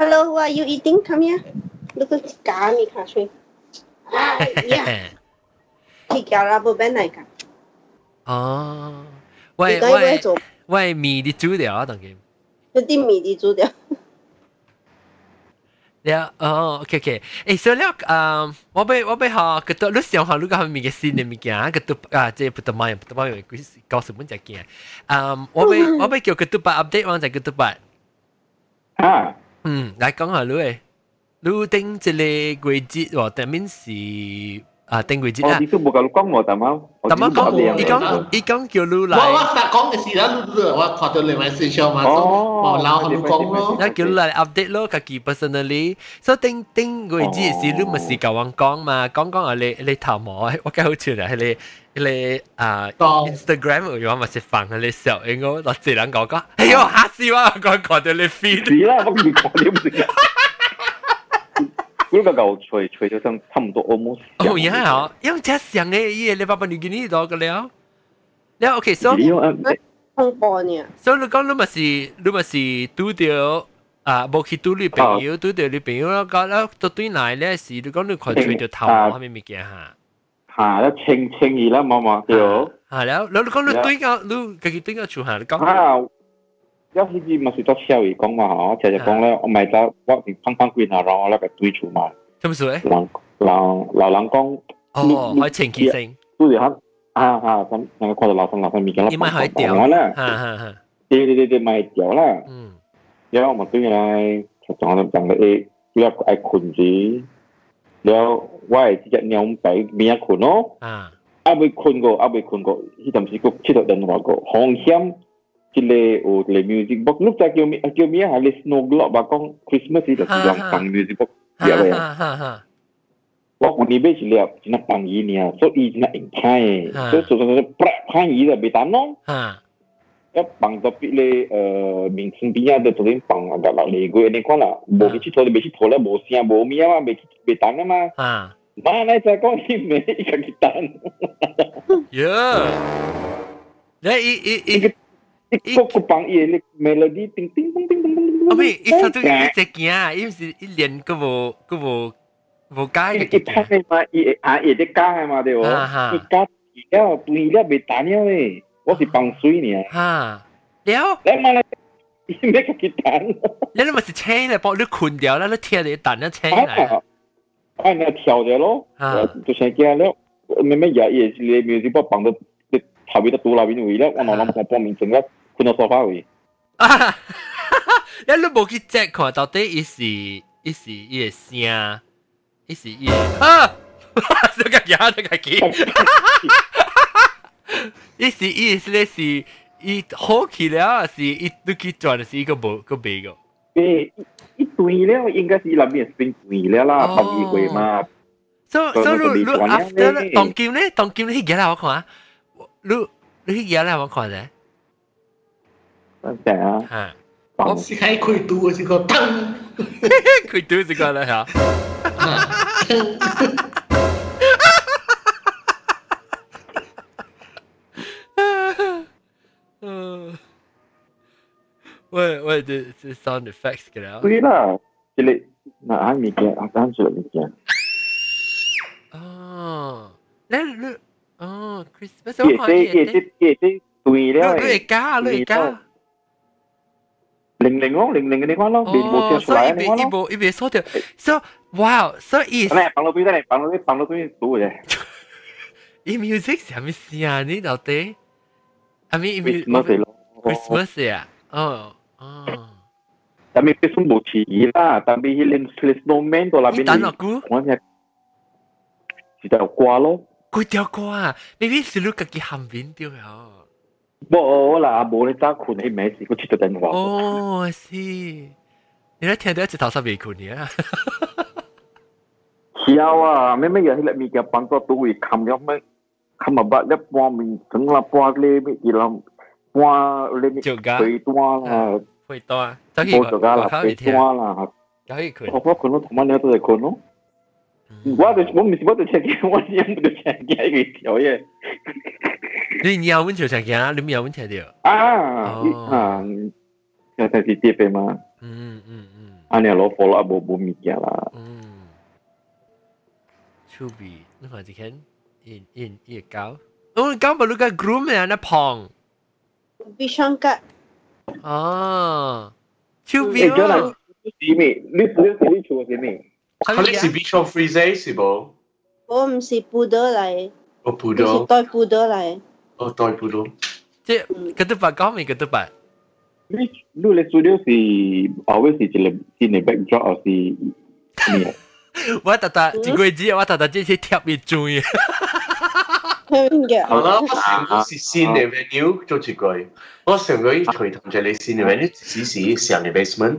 Hello, who are you eating? Come here. Look at cá mi khá suy. Yeah. Thì cá ra bộ bên này cả. 哦，喂喂喂，米你煮掉啊，当佢。一啲米你煮掉。了哦，OK OK，诶，所以了，诶，我俾我俾下嗰度，你想下你个系咪嘅新嘅物件？嗰度啊，即系不得买，不得买，几时九十蚊只件？诶，我俾我俾叫嗰度把 update 完就嗰度把。啊。 嗯，来讲下你诶，你顶一个季节喎，但面是啊顶季节啊。你都冇教你讲我大妈，大妈讲，伊讲伊讲叫你来。我我实讲嘅事啦，你我看到另外事上嘛，我闹你讲咯。那叫你来 update 咯，家己 personally。所以顶顶季节是你咪是教我讲嘛，讲讲啊你你头毛，我几好笑啊，系你。 你啊 Instagram 有咪是放喺你笑，应该落自人讲讲，哎呦吓死我！讲讲到你 feed。是啦，我唔讲你唔识。嗰个嚿除除咗成差唔多 almost。哦，也好，因为这上嘅嘢你爸爸你见呢度嘅了。了，OK，so。恐怖呢。所以你讲你咪是你咪是拄到啊，冇去拄你朋友，拄到你朋友啦，讲啦，到对嚟咧是你讲你看除咗头毛系咪物件吓？ 行一清清二啦，望望叫。係啦，你你講你對個你自己對個出行，你講。啊，有時啲咪是做小魚講嘛，嗬，就就講咧，我咪就我連翻翻歸嗱，然後咧個對出嘛。做咩事咧？老老老人講。哦，係前期性。都係嚇，啊啊咁，我看到老生老生咪講啦。你咪係掉啦，嚇嚇嚇。對對對對，咪掉啦。嗯。然後我對佢咧，就講咧講咧，誒，佢要愛困住。了我直接两百名困咯。啊，啊未困过，啊未困过，迄阵时佫接到电话过，风险。即个有个 à. music box，lúc ta kêu mi kêu mi hay là snow globe bà con Christmas thì là làm bằng music box, hiểu dạ vậy? Bác con đi biết chỉ là chỉ là bằng gì nè, số ý là ảnh thai, số số số prak thai gì là bị tán nong ya pang topi le min sing pinya de to pang aga la le go ne kona bo ki chỉ thôi, be ki to le bo sia bo mi ma be ki be tan ma ha ma na sa ko ni me ka ki tan yeah. Da i i i ko ko pang i le melody ting ting ting ting ting ting abi i sa tu i te kia i i lien ko bo ko bo bo ka ki ki ta ma i a i de ka ma de o ki ka ya tu i le be tan ya we 我是放水呢。哈，了。你妈咧，你咩个鸡蛋？你你咪是车嚟，帮你困掉啦，你贴你蛋一车嚟。啊，你跳咗咯。啊，就成惊了。咩咩嘢嘢是你咪是帮绑到你头尾都倒落边位咧，我攞谂我帮面整啦，困到沙发位。啊，你你冇去 check 看到底伊是伊是伊个声，伊是伊啊，你个嘢你个机。 意思意思咧是，伊好起了是一都去转是一个无个别个。诶，一对了应该是那边先对了啦，十二回嘛。所所以你你 after 咧，当今咧，当今咧，去嘢啦我看啊，你你去嘢啦我看咧。系啊。吓。我是喺佢读是个灯，佢读是个咧吓。 喂喂，这这 sound effects 嘅啦。对啦，这里那还物件，啊，当做物件。哦，你你哦，Christmas 我看嘢。嘢嘢嘢嘢对了。你会加，你会加。 零零咯，零零嘅地方咯，边冇跳出来嘅地方咯。一部一边锁掉，so wow so is。嚟放到边得嚟，放到边放到边数嘅。E music 系咪事啊？你到底？I mean Christmas 咯，Christmas 啊，哦哦。 Tapi pesum bo chi ila, tapi hilin slis no man to la bin. Tan aku. Wan ya. Kita kwa lo. Ku tiao kwa. Maybe silu ka ki ham bin tiêu ha. Bo la bo ni ta kun ai mai si ku chi ta den wa. Oh, si see. Ni la tian de chi ta sa bi kun ya. Hiao à, mấy mấy giờ thì lại mình gặp bạn có tuổi cầm nhau mấy cầm mà bạn đắp qua mình tưởng là qua lên mấy gì làm qua lên mấy tuổi tua là 最多。冇做㗎啦，最多啦。可以困。我我困到同晚你都系困咯。我就我唔是我就听见，我饮唔到听见佢条嘢。你尿温就成件，你尿温听到啊啊，有阵时接备嘛。嗯嗯嗯。啊，你攞货啦，冇冇物件啦。嗯。出比，你看只看，一一一高，哦，高不如个 groom 啊，那胖。必上格。 哦。出比哦。是咩？你你你做系咩？佢你是 Bishop Freeze 是冇？我唔是布德嚟。我布德。是代布德嚟。哦，代布德。即系嗰啲白讲咪嗰啲白。你你你 studio 是 always 是一个一个 backdrop 是咩？我特特一个字，我特特即系贴一 转。好啦，我成个是新嘅 venue 做一个，我成个随同住你新嘅 venue 只是上嘅 basement。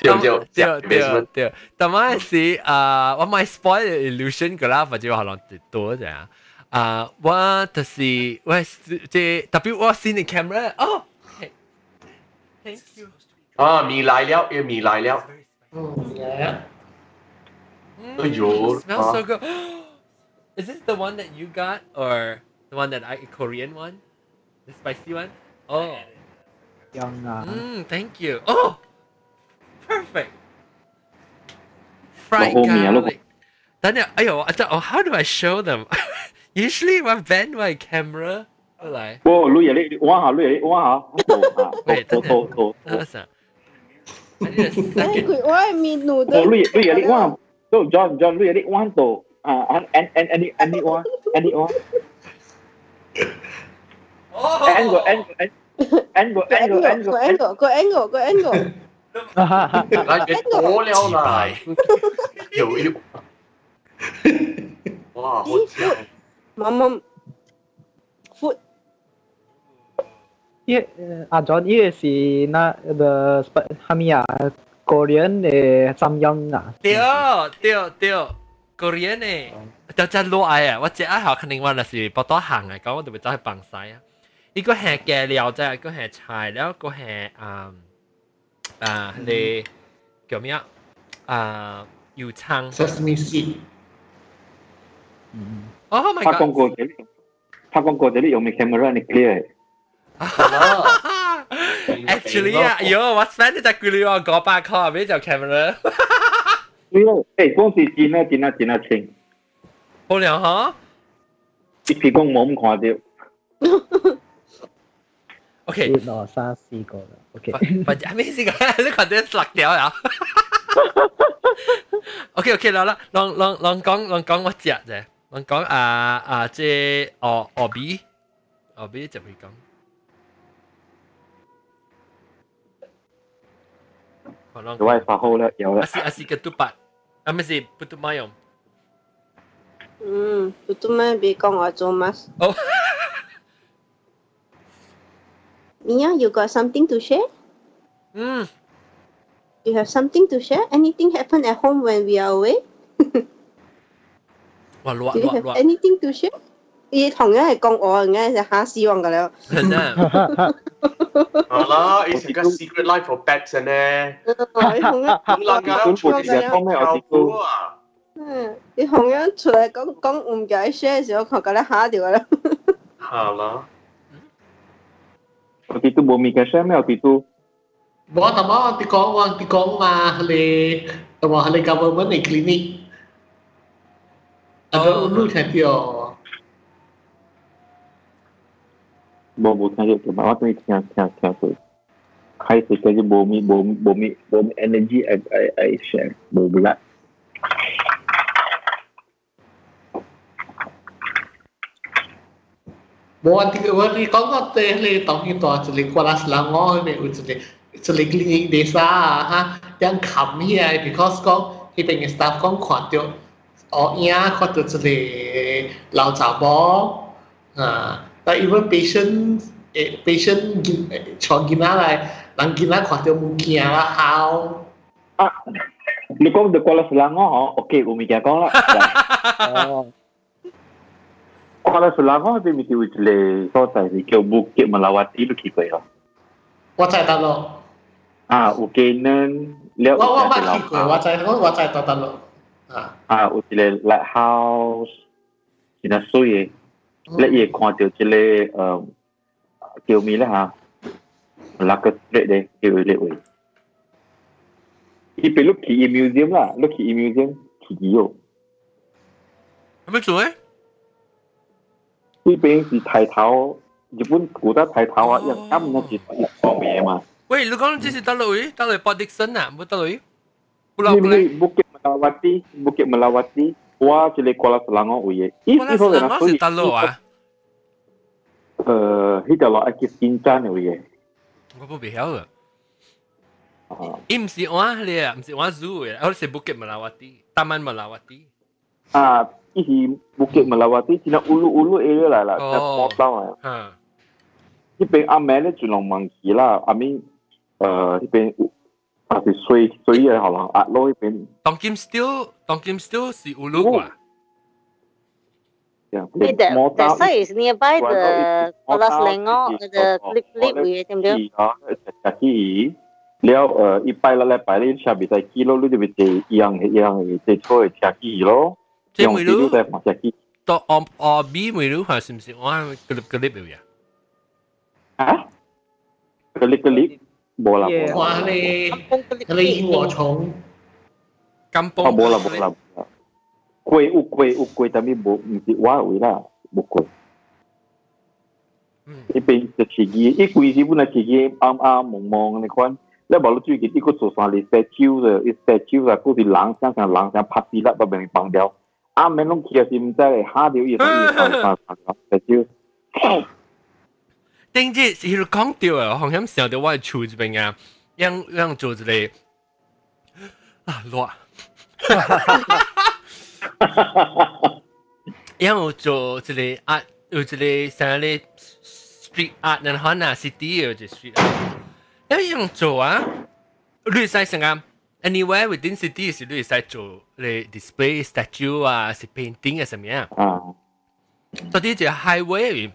对对对对对，但系是啊，我买 spoil illusion 噶啦，或者可能多啫。啊，我就是我即特别我新嘅 camera 哦，thank you。啊，米来了，要米来了。嗯，yeah。哎呦，smells so good。 Is this the one that you got or the one that I Korean one? The spicy one? Oh. Young. Uh, mm, thank you. Oh, perfect. Fried garlic. Then, ayo, oh, how do I show them? Usually, I bend my camera. 嚟。哦，女人你玩下，女人你玩下。喂，等等，等等等。我系面路的。哦，女人女人你玩，都 John John 女人你玩到。 à anh anh anh anh đi uh, and, and, anh anyone, anyone. Oh. Angle, angle, angle, angle, angle, angle, angle, go angle, go angle. Là chuyện cổ leo này. Hiểu hiểu. Wow, hốt chào. Mom, mom. Foot. Yeah, à John, yeah, si na the Hamia à, Korean eh Samyang à. Tiêu, tiêu, tiêu. Korean 诶，就真落愛啊！我只愛好肯定話就是不多行嘅，咁我特別走去棒晒啊！呢個係嘅料啫，個係菜，然後個係啊啊你叫咩啊？啊油葱 sesame seed。嗯。哦，my god！拍廣告這裡，拍廣告這裡用咪 camera 你 clear？Actually 啊，如果我 spend 呢隻巨料我嗰百 call 入邊就 camera。对咯，诶，嗰时见啊见啊见啊清，好凉吓，啲皮公冇咁夸张。OK，我三四个啦，OK。不，系咩事㗎？你觉得落掉呀？OK OK，啦啦，啷啷啷讲啷讲我只啫，啷讲啊啊即哦哦比哦比就会讲。 有 WiFi 好啦，有啦。Asyik asyik ketupat. Ah mesti putu mayom. Hmm, putu mayom bị con ở chỗ mas. Oh. Mia, you got something to share? Hmm. You have something to share? Anything happen at home when we are away? Wow, luat, Do you luat, have luat. anything to share? 伊同样系讲我嘅，就吓死我㗎啦。真啊！好啦，以前个 secret life for pets 呢，你同样咁冷㗎，全部成日讲咩我知道啊。嗯，你同样出嚟讲讲唔记 share 嘅时候，佢觉得吓掉啦。好啦。Waktu itu bumi kasar me waktu itu. Bawa tama ti kong wang ti kong ma hale tama hale government ni clinic. Ada ulu บ่그냥좀아무튼그냥그냥그냥그 카이스까지 몸이 몸 몸이 몸 에너지 I I I share 몸이라 Buat tiga hari kau kau teh le tong itu asli kuala selangor ni asli asli keliling desa ha yang kam ni ai because kau he pengen staff kau kuat tu oh iya kau tu asli lau cabang ha like even patient patient cho gina like nang gina kwa te mu kia la how ah lu kong de kola selango ho oke umi kia kola kola selango de mi ti wit so tai ni kyo malawati lu ki ko yo ta lo ah oke nen le wa wa ba ki ko wa tai ta ta lo ah ah u ti like house kina soye 两个嗬，OK，我咪讲讲啦。哦。Kuala Selangor tapi mesti wujud kota ni ke Bukit Melawati lu kiko ya. 我知得咯。啊，有技能，了我我捌去过，我知我我知得得咯。啊啊，有一个 lighthouse，真系水嘅，你也看到一个诶叫咩咧吓？那个咧咧叫咧位。伊边碌去 museum 啦，碌去 museum 去咗。有咩做咧？呢边是抬头，日本古代抬头啊，一啱那是方面嘛。喂，你讲这是得嚟，得嚟 Bodixon 啊，冇得嚟。Ini Bukit Melawati, Bukit Melawati, Wah Cili Kuala Selangor uye. Kuala Selangor si talo ah. Eh, hi talo aki pincan uye. 我不晓啊。伊唔是我咧，唔是我 zoo 嘅，我是 Bukit Melawati, Taman Melawati. Ah, isi Bukit Melawati Cina ulu-ulu area lah lah oh. small town lah. Ha. Di bên Amel le Julong Mangki lah. I mean 呃，呢边啊是水水嘅系嘛？压落呢边。当金 still 当金 still 是乌鲁啩。Yeah, the, the site is nearby the Kuala Selangor, the Flip Flip 嘅，对唔对？啊，Kaki 了诶，一拜啦礼拜咧，下边在基咯，你就咪系一样一样嘅，即系错嘅 Kaki 咯。即系每路在放 Kaki。到 O O B 每路系是唔是？我系 clip clip 嘅呀？啊？clip clip。冇啦，哇你你萤火虫， 金崩啊冇啦冇啦，贵有贵有贵，但系冇唔是话位啦，冇贵。呢边就自己，一贵是本来自己啱啱蒙蒙你看，你话你最近一个做啥嚟 statue 嘅，statue 啊，嗰啲人像像人像拍死啦，都俾人放掉。啊，咪拢其实唔知嚟，下条嘢都要放放放 statue。顶日是讲到啊，好像想到我嘅厝这边啊，样样做一个啊 热，样做一个 art，有一个啥咧 street art，然后嗱 city 有一个 street art，一样做啊，你使成啊，anywhere within city 是你使做咧 display statue 啊，是 painting 啊，什么样？啊，到底就 highway。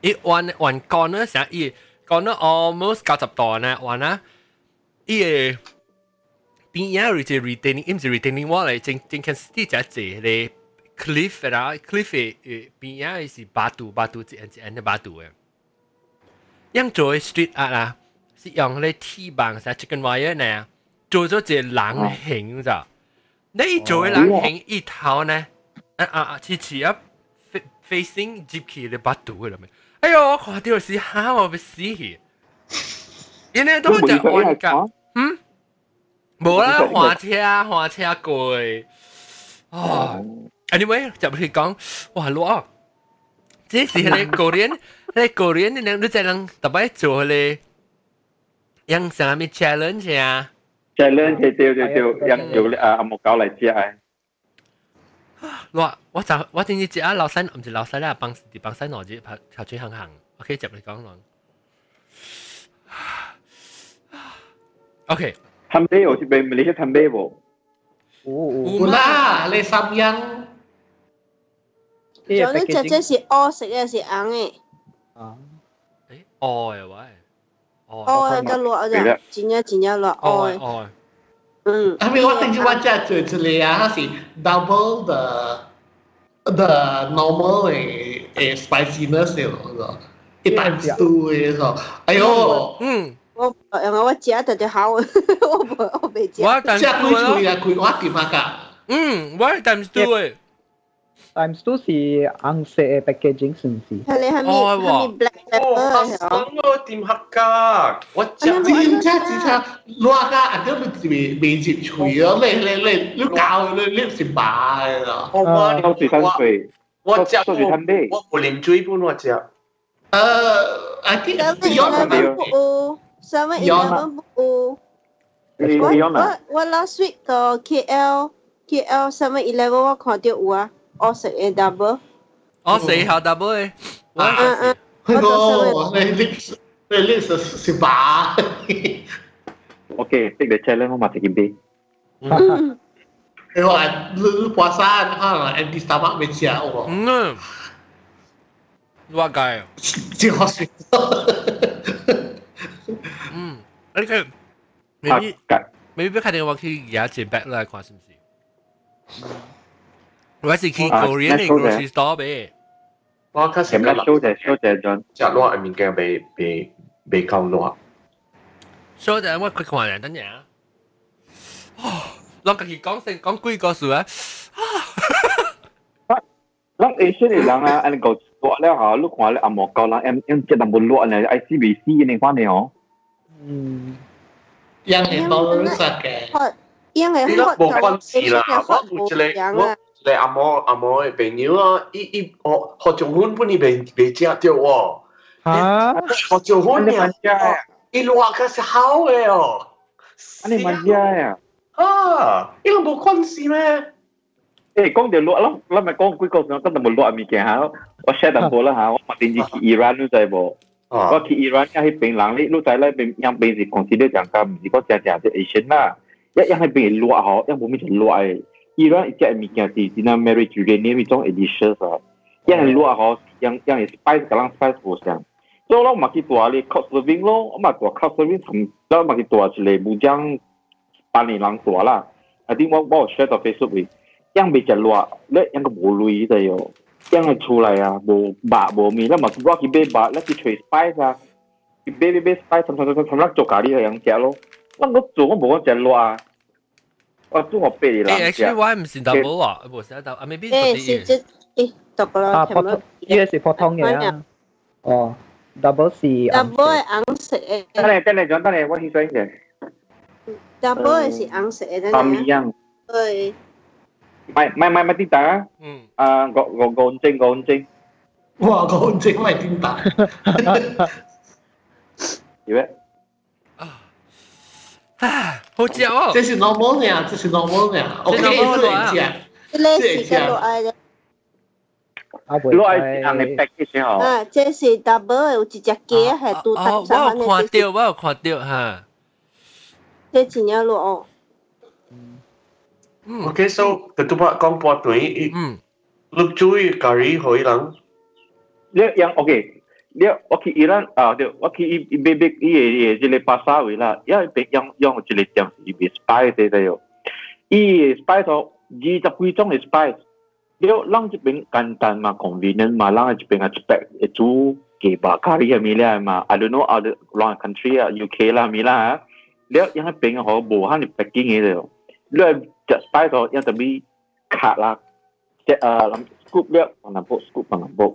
伊弯弯 corner 成伊 corner almost 九十度呢，弯啊，伊个 边呀有只 retaining，唔是 retaining wall 嚟，正正看 city 只只咧 cliff 啦，cliff 诶边呀是八度八度一一一一八度嘅，样做 street art 啊，是用咧 T 棒啥 chicken wire 呢，做咗只人形咋，你做嘅人形一头呢，啊啊啊，似似啊 facing 接起嘅八度嘅啦咩？哎呦，我看到是吓我要死去！因为都只玩架，嗯， 冇啦，滑车滑车过，哦，anyway 就去讲，哇，攞，这是你个人，你个人你你在人特别做咧，样啥咪 challenge 啊？challenge 对对对，样有啊阿木搞嚟接啊！我我就我点知只啊老细唔系老细啦，帮啲帮细攞住拍拍住行行，OK 接你讲咯。OK， Thumbnail thì bên Malaysia thumbnail. Una, lấy sâm yang. Chỗ này chắc chắn là o 食嘅是硬嘅。啊，誒愛啊喂，愛得落就剪一剪一落愛愛。嗯。I mean what did you want that to to lay 啊？它是 double the the normal 誒誒 spiciness 嘅，一 times two 嘅，哎呦，嗯。我然后我食特别好，我冇我未食。我 times two 咯，食佢出嚟啊，佢我点啊㗎？嗯，我 times two 诶。 times two 是红色嘅 packaging 是唔是？系你系咪系咪 black pepper 系我点黑㗎？我就点啫？只差攞家人都未未接除咯，你你你你教你你是马嘅啦。我我我最三岁，我只我我我连追半我只。诶，I think Beyond 冇 ，Seven Eleven 冇。我我我 last week 个 KL KL Seven Eleven 我看到有啊。我食嘅 double。我食下 double 嘅。嗯嗯。我你 lips 你 lips 是把。OK，take the challenge 我嘛食件啲。你话你 puasa 可能 empty stomach 未食我。嗯。what guy？真好食。 嗯，你看，maybe maybe 看电话去牙剪 back 来看是唔是？我是去 Korean 嘅 grocery store 俾。我开始咁啦，收谢收谢咗。食攞系物件未未未够攞。收谢我佢看人等阵。哦，我家己讲先讲几个数啊。咱 Asian 嘅人啊，安尼个做了吓，你看咧阿莫够人 M M 即系冇落咧，ICBC 嘅款嘅哦。 嗯，样嘅冇实嘅。因为我冇关事啦，我有一个我。你阿嬷阿嬷嘅朋友啊，伊伊学学做款本伊未未食着喎。吓？学做款你问呀？伊话佢是好嘅哦。你问呀？啊，伊个冇关事咩？诶，讲到落咯，我咪讲几个上，真系冇落物件吓。我 share 淡薄啦吓，我电视去 Iran ก็คืออิหร่านยังให้เป็นหลังนี้รู้ใจเลยเป็นยังเป็นสิ consider จังกันสิก็จริงจะเอเชียน่ายังยังให้เป็นรัวเขายังผมไม่ถึงรัวไออิหร่านจะมีการที่ที่นั่น marriage เนี่ยมีจ้อง edition อะยังรัวเขายังยังสไปซ์กำลัง spice กูสั่งโจ้เรามากี่ตัวเลย cost serving ลงมาตัว cost serving ทำแล้วมากี่ตัวเฉลยบูจังปานีหลังตัวละอันที่ว่าว่าแชร์ต่อ Facebook ยังไม่จะรัวแล้ยังก็บุลุยได้ยู่ yo. Yang 出来啊，无白无面，啦嘛，我去买白，啦去吹 spice 啊，去买买买 spice，同同同同，啦做咖喱系样食咯。我我做我冇讲食luar 啊。我中学毕业啦。诶，actually 我唔是 double 啊，唔是 double，啊，maybe 诶是即诶 double 啊，普通，呢个是普通嘅啊。哦，double 是 double 系红色嘅。等你等你讲，等你我去讲嘅。double 系是红色嘅，唔一样。对。 咪咪咪咪点打啊？嗯。啊，个个个证个证。哇，个证咪点打？以为？啊，好食哦！这是 normal 嘅，这是 normal 嘅。OK，这嚟食，这嚟食嘅落爱嘅。落爱系咪 package 哦？啊，这是 double 有一只鸡系都搭上。我有看到，我有看到哈。这真有落 Mm. Okay, so ketupat kompot ni, mm. look chui kari hoi lang. Dia yang okay. Dia okay Iran ah dia okay i bebek i i e, e, je le pasawi lah. Ya bebek yang yang je le jam i be spice de de yo. I e, spice oh ji ta kui tong spice. Dia lang je ben kantan ma convenient ma lang je ben expect itu ke ba kari ya milia ma. I don't know other long country UK lah milia. Dia yang ben ho bo han packing de yo. dia spice ho yang tapi kat lah scoop dia nampak scoop nampak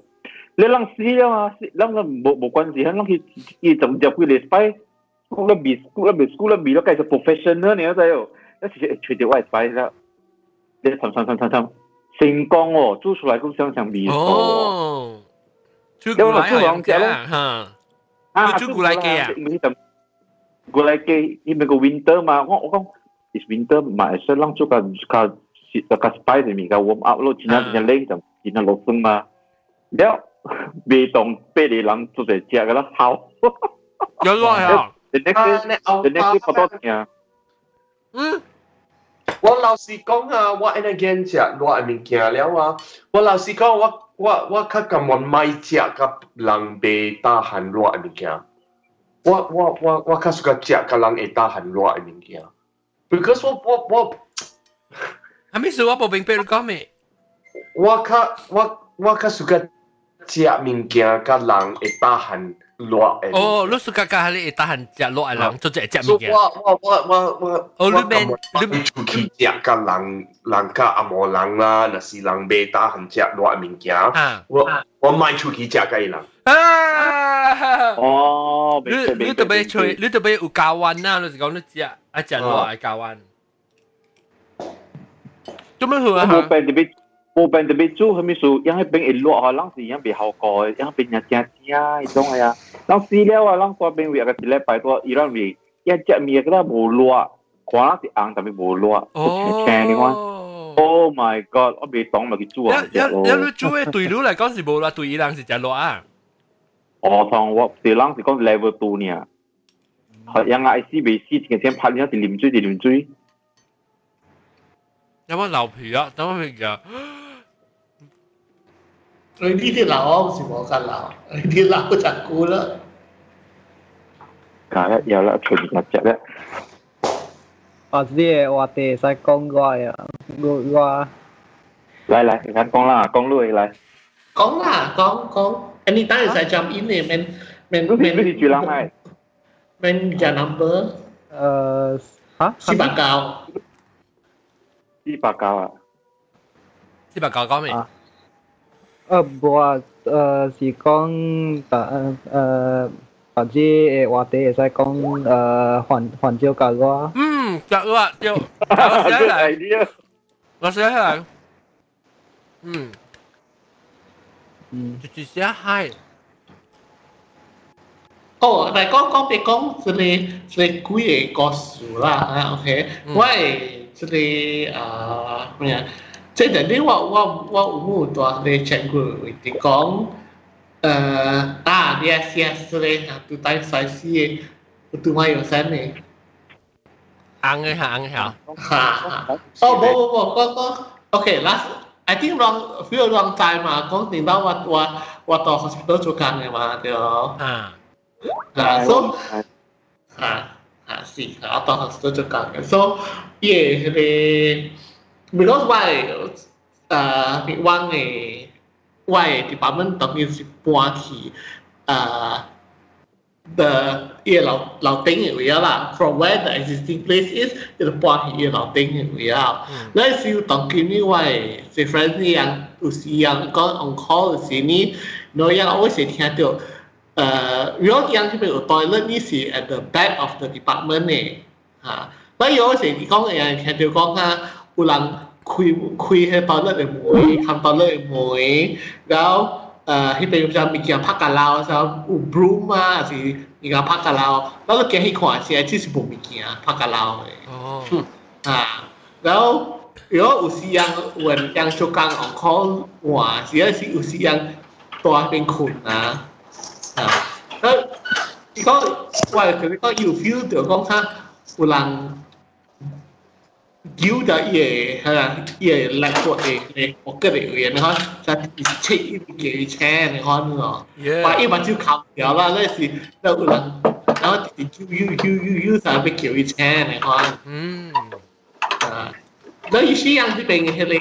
你啷死啊嘛？啷个冇冇关系？啷佢佢怎就佢嚟 spy？school 啦比 school 啦比 school 啦比咯，计系 professional 你都知哦。一时随条外 spy 啦，你参参参参参成功哦，做出来咁相相比哦。做古来系咁吓，啊做古来嘅啊，古来嘅，因为个 winter 嘛，我我讲 is winter 嘛，系啷做个个个 spy 嚟咪个 warm up 咯，今日今日冷就今日落风嘛，了。被动被你人做嚟食噶啦，好。有耐啊！The next the next 好多钱。嗯。我老实讲啊，我一间食我系物件了啊。我老实讲，我我我较甘愿买食甲人袂打寒热嘅物件。我我我我较适合食甲人会打寒热嘅物件。 Because 我我我，系咪说我冇明白你讲咩？我较我我较适合。 食物件甲人会打鼾热诶。哦，你是家家你会打鼾食热诶人做一食物件。我我我我我，哦，你免你出去食甲人人甲阿毛人啦，若是人买打鼾食热诶物件，我我卖出去食甲伊人。 啊！哦，你你特别吹，你特别有教弯啦，你是讲你食啊食热嘅教弯。做咩好啊？冇病特别。冇病特别做，系咪数？因为病一落啊，啷时因别好过，因为病人正正嗰种系啊。啷饲料啊，啷个病为个一礼拜多，伊啷为一只面嗰啲冇落，可能是硬特别冇落，青青嘅话。Oh my god！我未当咪佢做啊。一一一做嘅对路嚟讲是冇啦，对伊人是只落啊。 哦，同我对人是讲 level two 呢。系因为 IC 未死，之前拍呢系啉水就啉水。有冇流皮啊？有冇皮啊？你呢啲流唔是我嘅流，你啲流就估啦。假一有啦，全日只咧。或者我哋使讲过啊，我嚟嚟，你睇讲啦，讲lui嚟。讲啦，讲讲 anh anytime huh? I jump in eh, men men Rudy, gì Rudy Julang hai men their number uh huh? si bạc cao si bạc cao à si bạc cao có mày ờ bùa ờ si con bà ờ bà chỉ hoa tế sẽ con ờ hoàn hoàn chiêu cả lo ừ cả lo chiêu cả lo sẽ lại có sẽ lại ừ 嚟。嗯嗯，直接写系。哦，嚟讲讲别讲，即系即系几个故事啦，啊，OK，我系即系啊咩啊？即系啲我我我有冇多你请过啲讲诶啊，yes yes 咧，都带晒事，都买有声咧。硬嘅吓硬嘅吓。吓！哦，冇冇冇，嗰嗰 OK，last I think long few long time uh, mà có tìm ra what what what to hospital cho cần này mà thì ờ. à. À so à à sì à to hospital cho cần so yeah thì because why à bị quan why department tổng nhiên sự quan à the ear routing area lah, from where the existing place is to the point ear routing area. Mm. Let's you talking me why different yang to see yang got on call to see ni, no yang always say tiang tu. Uh, real yang tu betul toilet ni si at the back of the department ni. Ha, but you always say ni kong yang tiang tu kong ha ulang คุยคุยให้ตอนเลิกเลยมวยทำตอนเลิกมวยแล้ว 呃，迄边像物件拍甲老，啥有 broom 啊，还是人家拍甲老，我都惊去看起来，只是无物件拍甲老的。哦。啊，然后然后有时人晚人做工 on call 换，只要是有时人在那边困啊，啊，那伊讲，我就是讲有 feel 到讲他有人。Giuda ye ha ye la ko e ne o ke de ye ne ha sa ti che i bi ke che ne ha ne ha ba e ba chu khao ya la le si la u la na o ti chu yu yu yu yu sa bi ke i che ne ha hmm ah la yi shi yang ti beng he le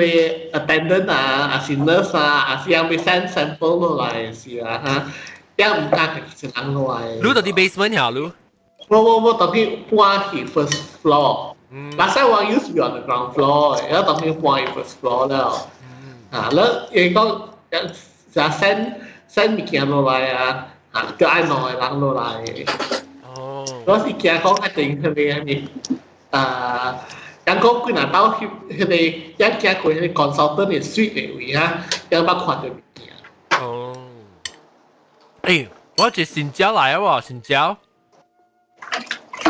le attendant a a si nurse a a si yang bi send sample lo la si a ha yang ta ke si lang lo ai lu to di basement ya lu ว่าว่าว่าตอนที่ผู้ว่าขี่ first floor 嗯、嗱，西話 use 要人 ground floor，而家等於 point first floor 啦。嚇，你你講就 send send 物件落嚟啊，嚇叫愛弄嘅人落嚟。哦。嗰時件講一定係咩咩？啊，人講佢嗱到佢佢哋一件佢哋 consultant 嘅 suite 嘅位啊，有乜款嘅物件？哦。誒，我係新疆嚟啊喎，新疆。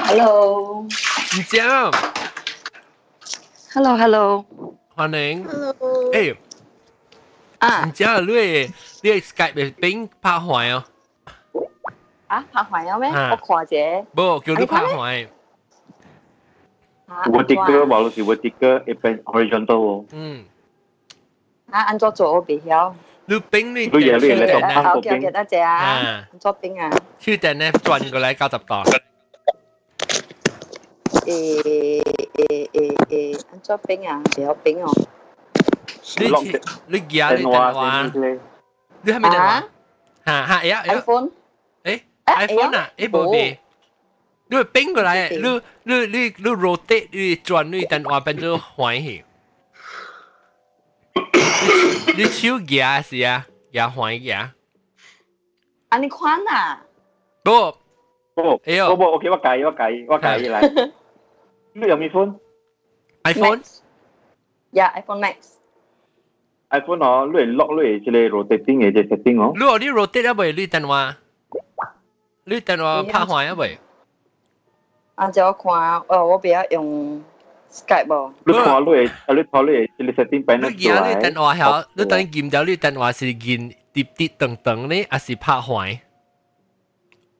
Hello。新疆。椒。Hello，Hello。欢迎。Hello。诶。啊。新椒，你你 Skype 嘅边拍坏啊？啊，拍坏咗咩？我看者。冇，叫你拍坏。vertical 网络是 vertical，一边 horizontal。嗯。啊，安怎做我未晓。你冰你你嘢你嚟当好嘅，嘅多谢啊。做冰啊。超定咧转过嚟九十度。 诶诶诶诶，安怎冰啊？未晓冰哦。你你而家你电话 你系咪电话？吓吓呀！iPhone。诶 iPhone 啊，诶冇嘅。你会变过来，你你你你 rotate 你转你电话变咗欢喜。你手夹是啊，夹欢喜啊。安尼款啊？不不不不，OK，我改我改我改 lui at iPhone, iPhone? Max. Yeah, iPhone Max. iPhone nó lưỡi lock lưỡi chỉ rotating ấy, chỉ setting không? Lưỡi đi rotate á bởi lưỡi tần hoa. Lưỡi tần hoa phá hoại á bởi. À, cho khoa, ờ, tôi bây dùng Skype bộ. Lưỡi thò lưỡi, à, lưỡi thò lưỡi chỉ là setting phải nó chỗ ấy. Lưỡi tần hoa hả? Lưỡi tần gìm đó lưỡi tần hoa sẽ gìm tiếp tiếp tầng tầng này, à sẽ phá hoại.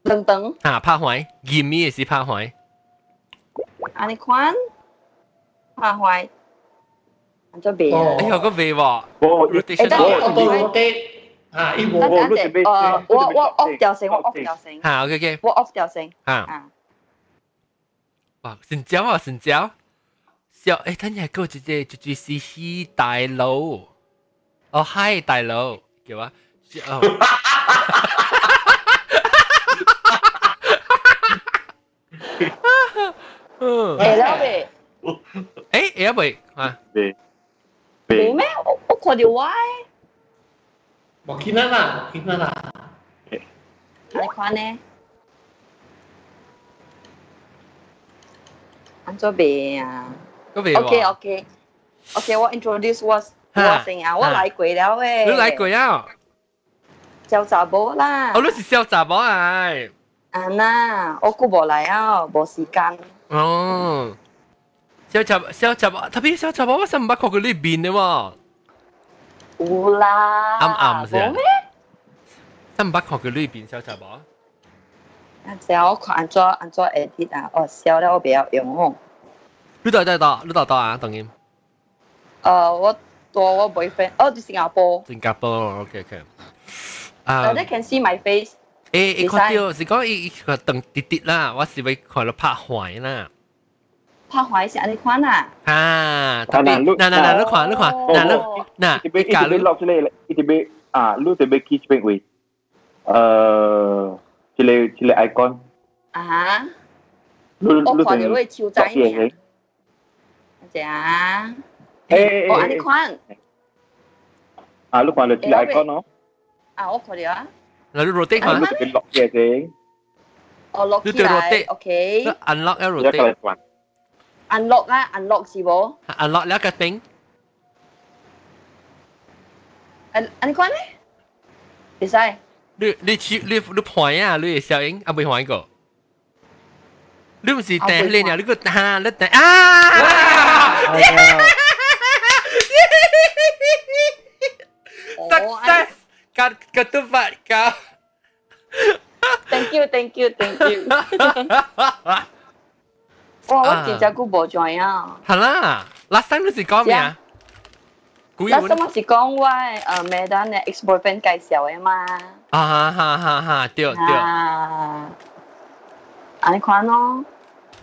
Tầng tầng? À, phá hoại. Gìm ý sẽ phá hoại. 坏？啊，你看，拍坏。做咩啊？哎呀，个咩喎？我你等我我啊，一我我呃，我我 off 掉声，我 off 掉声。好，OK OK。我 off 掉声。啊。哇，成交啊，成交！小诶，等下个姐姐就住是希大佬。哦，Hi 大佬，叫啊。哦。 嗯。诶，啦喂。诶，诶喂，啊。对。冇咩？我我看到我。冇见啦啦，见啦啦。你看呢？安怎变啊？OK OK OK，我 introduce 我我先啊，我来过了诶。你来过啊？小查某啦。哦，你是小查某嚟。啊呐，我顾无来啊，无时间。 哦。小杂小杂，特别小杂我真唔捌看过呢边嘅喎。有啦。暗暗先。真唔捌看过呢边小杂我。啊，只我看安怎安怎 edit 啊，哦，笑了我不要用哦。你到底到？你到到啊？当然。呃，我多我 boyfriend，哦，喺新加坡。新加坡，OK OK。啊。They can see my face。 诶，诶，看到是讲伊伊个等滴滴啦，我是为看到拍坏啦。拍坏是安尼款啊？啊，特别，嗱嗱嗱，你看你看，嗱你嗱，你假如落出嚟，你特别啊，你特别 key 边位？诶，即系即系 icon。啊哈。你你我看到你超仔呢。只啊。诶，我安尼款。啊，你看到即系 icon 咯？啊，我看到啊。 Là nó rotate hả? Nó chỉ lock kia chứ. Ờ lock kia rotate. Okay. Nó unlock á rotate. Unlock á, unlock gì bố? À, unlock là cái thing. Anh anh quan đấy. Thì sai. Đi đi chi đi đi hỏi à, đi sao anh? anh bị hỏi cổ. Đi mà gì à, té lên nhà, đi cứ ta lên té. À! Success! 个哈你订啊！Success，got got to fight, got. Thank you, thank you, thank you. 哇！我真正久无 join 啊。系啦，last time 你是讲咩啊？last time 我是讲我诶 Medan 嘅 ex boyfriend 介绍嘅嘛。啊哈哈哈哈，对对。啊，安尼款咯。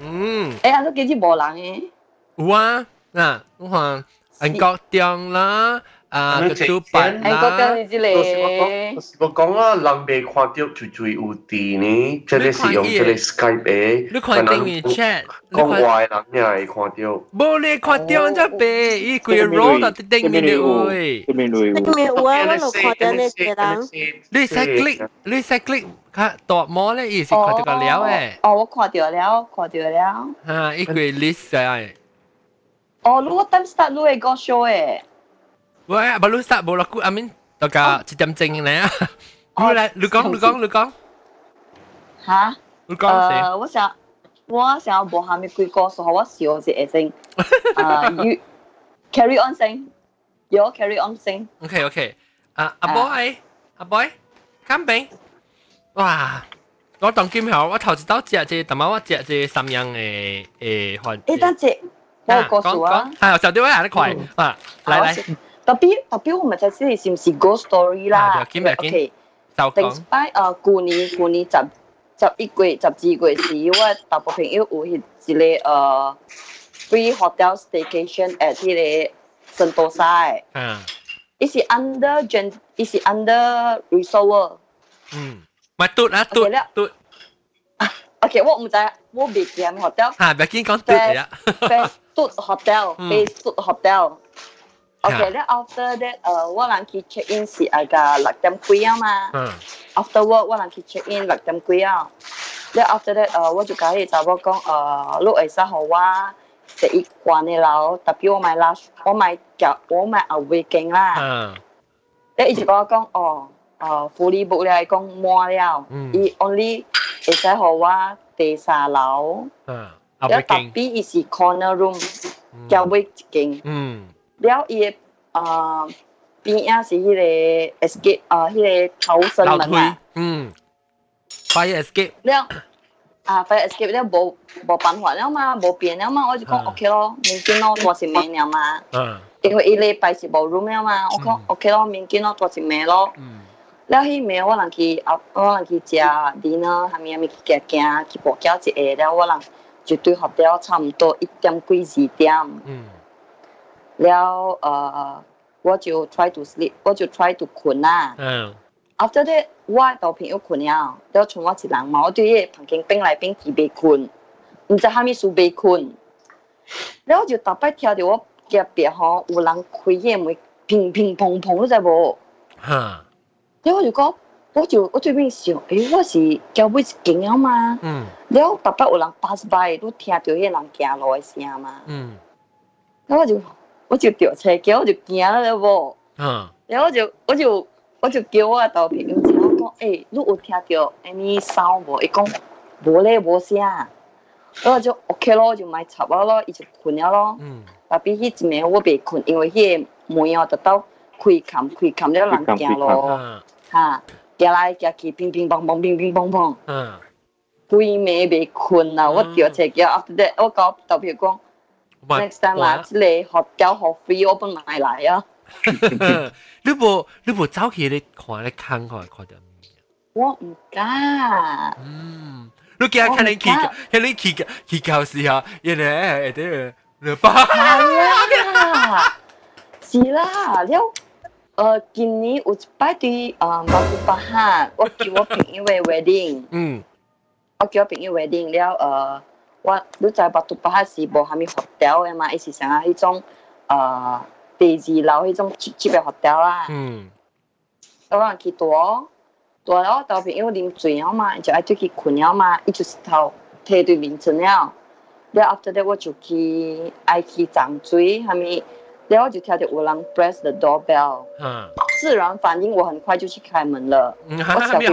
嗯。诶，安都几只无人嘅。有啊，嗱，我看韩国中啦。 啊，个主办啦，个跟住之嚟。我讲啊，人未看到最最有啲呢，即系使用即系 Skype 嘅，你看定嘅 chat，讲坏人也系看到。冇你看到只白，伊个 roll 到顶面嘅位，顶面位，顶面位，我都看到你只人。你使 click，你使 click，佢大模咧，伊是看到个了诶。哦，我看到了，看到了。啊，伊个 list 诶。哦，如果等 start 你会个 show 诶。 喂，baru start bola aku Amin. Toka cicam ceng ni ah. Lu lại, lu con, lu con, lu con. 吓？lu con 诶，我想我想播下面几个数，我笑是会先。啊，you carry on 先，有 carry on 先。OK OK。啊，阿 boy，阿 boy，监兵。哇！我当剑后，我头一刀食只，但系我食只三样诶诶饭。诶，等阵，我个数啊。系，就点样行得快啊？嚟嚟。 特别特别，我咪就知你是唔是 ghost story 啦。OK，就讲。摆诶，旧年旧年十十一月、十二月时，我大部朋友有去一个诶 free hotel staycation at 迄个圣多沙诶。嗯。 伊是 under gen，伊是 under resort。嗯，咪嘟啊嘟嘟。OK，我唔知，我未见 hotel。吓，别见讲嘟嚟啊。Best 嘟 hotel，best 嘟 hotel。 OK，咧、啊、after that, uh, what check in 是阿個六點幾啊嘛。嗯。After work 我諗去 check in lockdown after that, uh, what uh, 我就可 is the local visa. What is keeping in 六点几啊 after awakening, then it is going to be fully booked. If you are going to be more than that, it only is the visa allowed. Then copy is corner room, which is the gate. 了伊誒啊邊仔是迄个 escape 啊，迄个逃生門啊。嗯。fire escape。了。啊，fire escape 了无无办法了嘛，无变了嘛，我就讲 OK 咯，明天咯多是咩了嘛。嗯。因为伊礼拜是无 room 了嘛，我讲 OK 咯，明天咯多是咩咯。嗯。了迄暝我人去啊，我人去食 dinner，下面咪去行行去步行一下了，我人就对合了差唔多一点几二点。嗯。了呃，我就 try to sleep，我就 try to 困啊。嗯。After that，我到朋友困了，都从我一人嘛，我对伊旁边边来边去被困，唔知哈咪输被困。然后就大摆听到我隔壁吼有人开夜门，乒乒乓乓，你知无？哈。然后就讲，我就我最边想，哎，我是交尾是惊了吗？嗯。然后大摆有人 pass by，都听到迄人行路的声嘛。嗯。然后就。我就掉车叫，我就惊了无。嗯。然后我就我就我就叫我豆皮，我講，誒，你有听到 any sound 無？伊讲无咧，无声。然后就 OK 咯，就買插我咯，伊就困了咯。嗯。特別迄一暝我未困，因为迄个门哦，直到開冚開冚了人行咯。哈，行来行去，乒乒乓乓，乒乒乓乓。嗯。规暝未困啦，我掉车叫，after that 我講豆皮讲。next time 啊，即系学教学 free 我帮买嚟啊。你无你无走去你看你看看看到咩？我唔敢。嗯，你惊看你去看你去去教时候，原来啲你巴。系啦，是啦，了。呃，今年有一摆对呃马古巴哈，我叫我朋友嘅 wedding。嗯。我叫我朋友 wedding 了，呃。 我你知巴杜巴哈是無蝦米學調嘅嘛？伊是啥迄种呃第二楼迄種級級別學調啦。嗯。我人去大，大了豆朋友啉醉了嘛，就爱出去困了嘛，伊就是头摕對面床了。了 after that 我就去爱去漲水，蝦米，然后我就听到有人 press the doorbell。嗯。自然反应，我很快就去开门了。嗯，我小去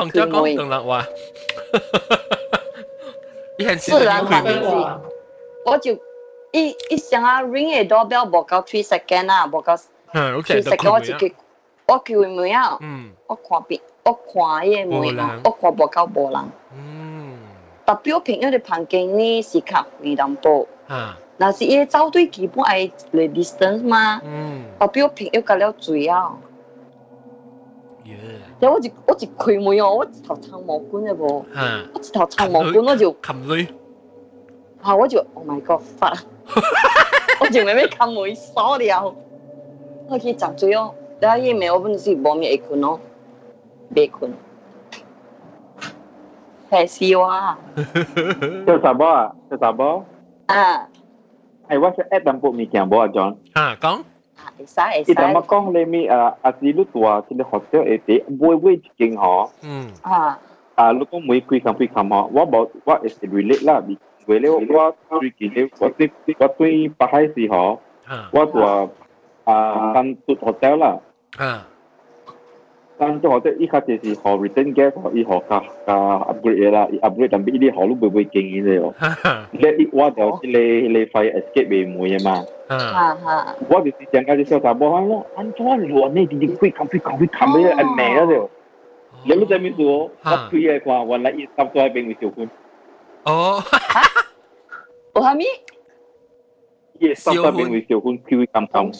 自然反應是，我就一一想啊 ring a doorbell 無夠 three second 啊，無夠 three second 我就去，我開門啊，我看邊，我看迄個門，我看無夠無人。嗯。特別我朋友嘅旁邊呢是較遠淡薄。啊。那是伊走對基本愛嚟 distance 嘛。嗯。特別我朋友甲了最啊。然后我就我就开门哦，我一头长毛管嘅噃，我一头长毛管我就冚水，吓我就 Oh my God 发，我就咪咪冚门锁了，我去闸嘴哦，然后伊咪我本是冇咩会困咯，未困，系笑啊，叫啥波啊？叫啥波？啊，系我是 app 淡薄物件无啊，John？啊，讲。 Isa, Isa. Kita makong le mi uh, asli lu tua sini hotel ete boy boy chiking ho. Hmm. Ah. Ah lu ko mui kui kam kui kam ho. Wa ba wa is relate la bi. We le wa three kile wa ti wa tui pahai si ho. Wa tua ah kan tut hotel la. Ah kan to hote i khate si ho return gas ho i ho ka ka upgrade la i upgrade dan bi ho lu bebe king i le le i wa da si le le fire escape be mo ye ha ha wa bi si jang ka si ta bo ha lo an to lo ne di di kui kam kui kam kui kam le an me la le le lu ta ha kui ye kwa wa la i sap to be mi su oh o ha mi yes sap to be mi su kun kui kam kam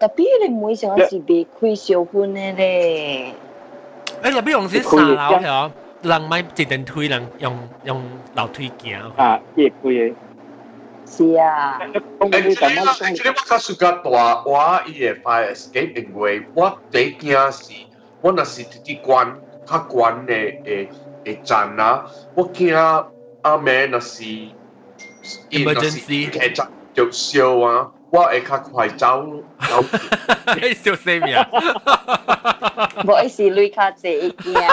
特别你唔会想是未开小婚嘅咧。诶，入边用啲三楼系人咪一定推人用用楼梯行。啊，一开嘅。 是啊。actually 我较 suka 大我伊个 fire escape 因为我第惊是，我若是啲关较关嘅诶诶站啊，我惊阿妹若是 emergency 剧集就笑啊， 我会较快走走。你笑死咩啊？我是累较济惊。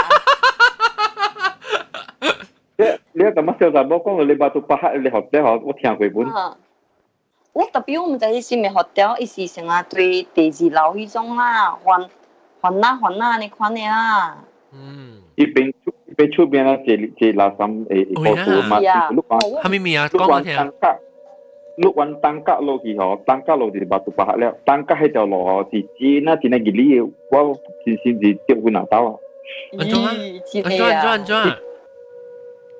你你咁乜笑就冇讲到你巴杜巴克，你学即学我听过本。我特别我唔知是咪学掉，伊是成日对第二楼迄种啦，还还啦还啦，你看你啦。嗯。一边一边出边啦，这这拉三诶个数嘛，碌完。系咪咪啊？讲我听。 碌完单格落去嗬，单格落就巴杜巴克了，单格喺条路嗬，是只那只那几里，我先先至接会拿到啊。安装啊！安装安装安装。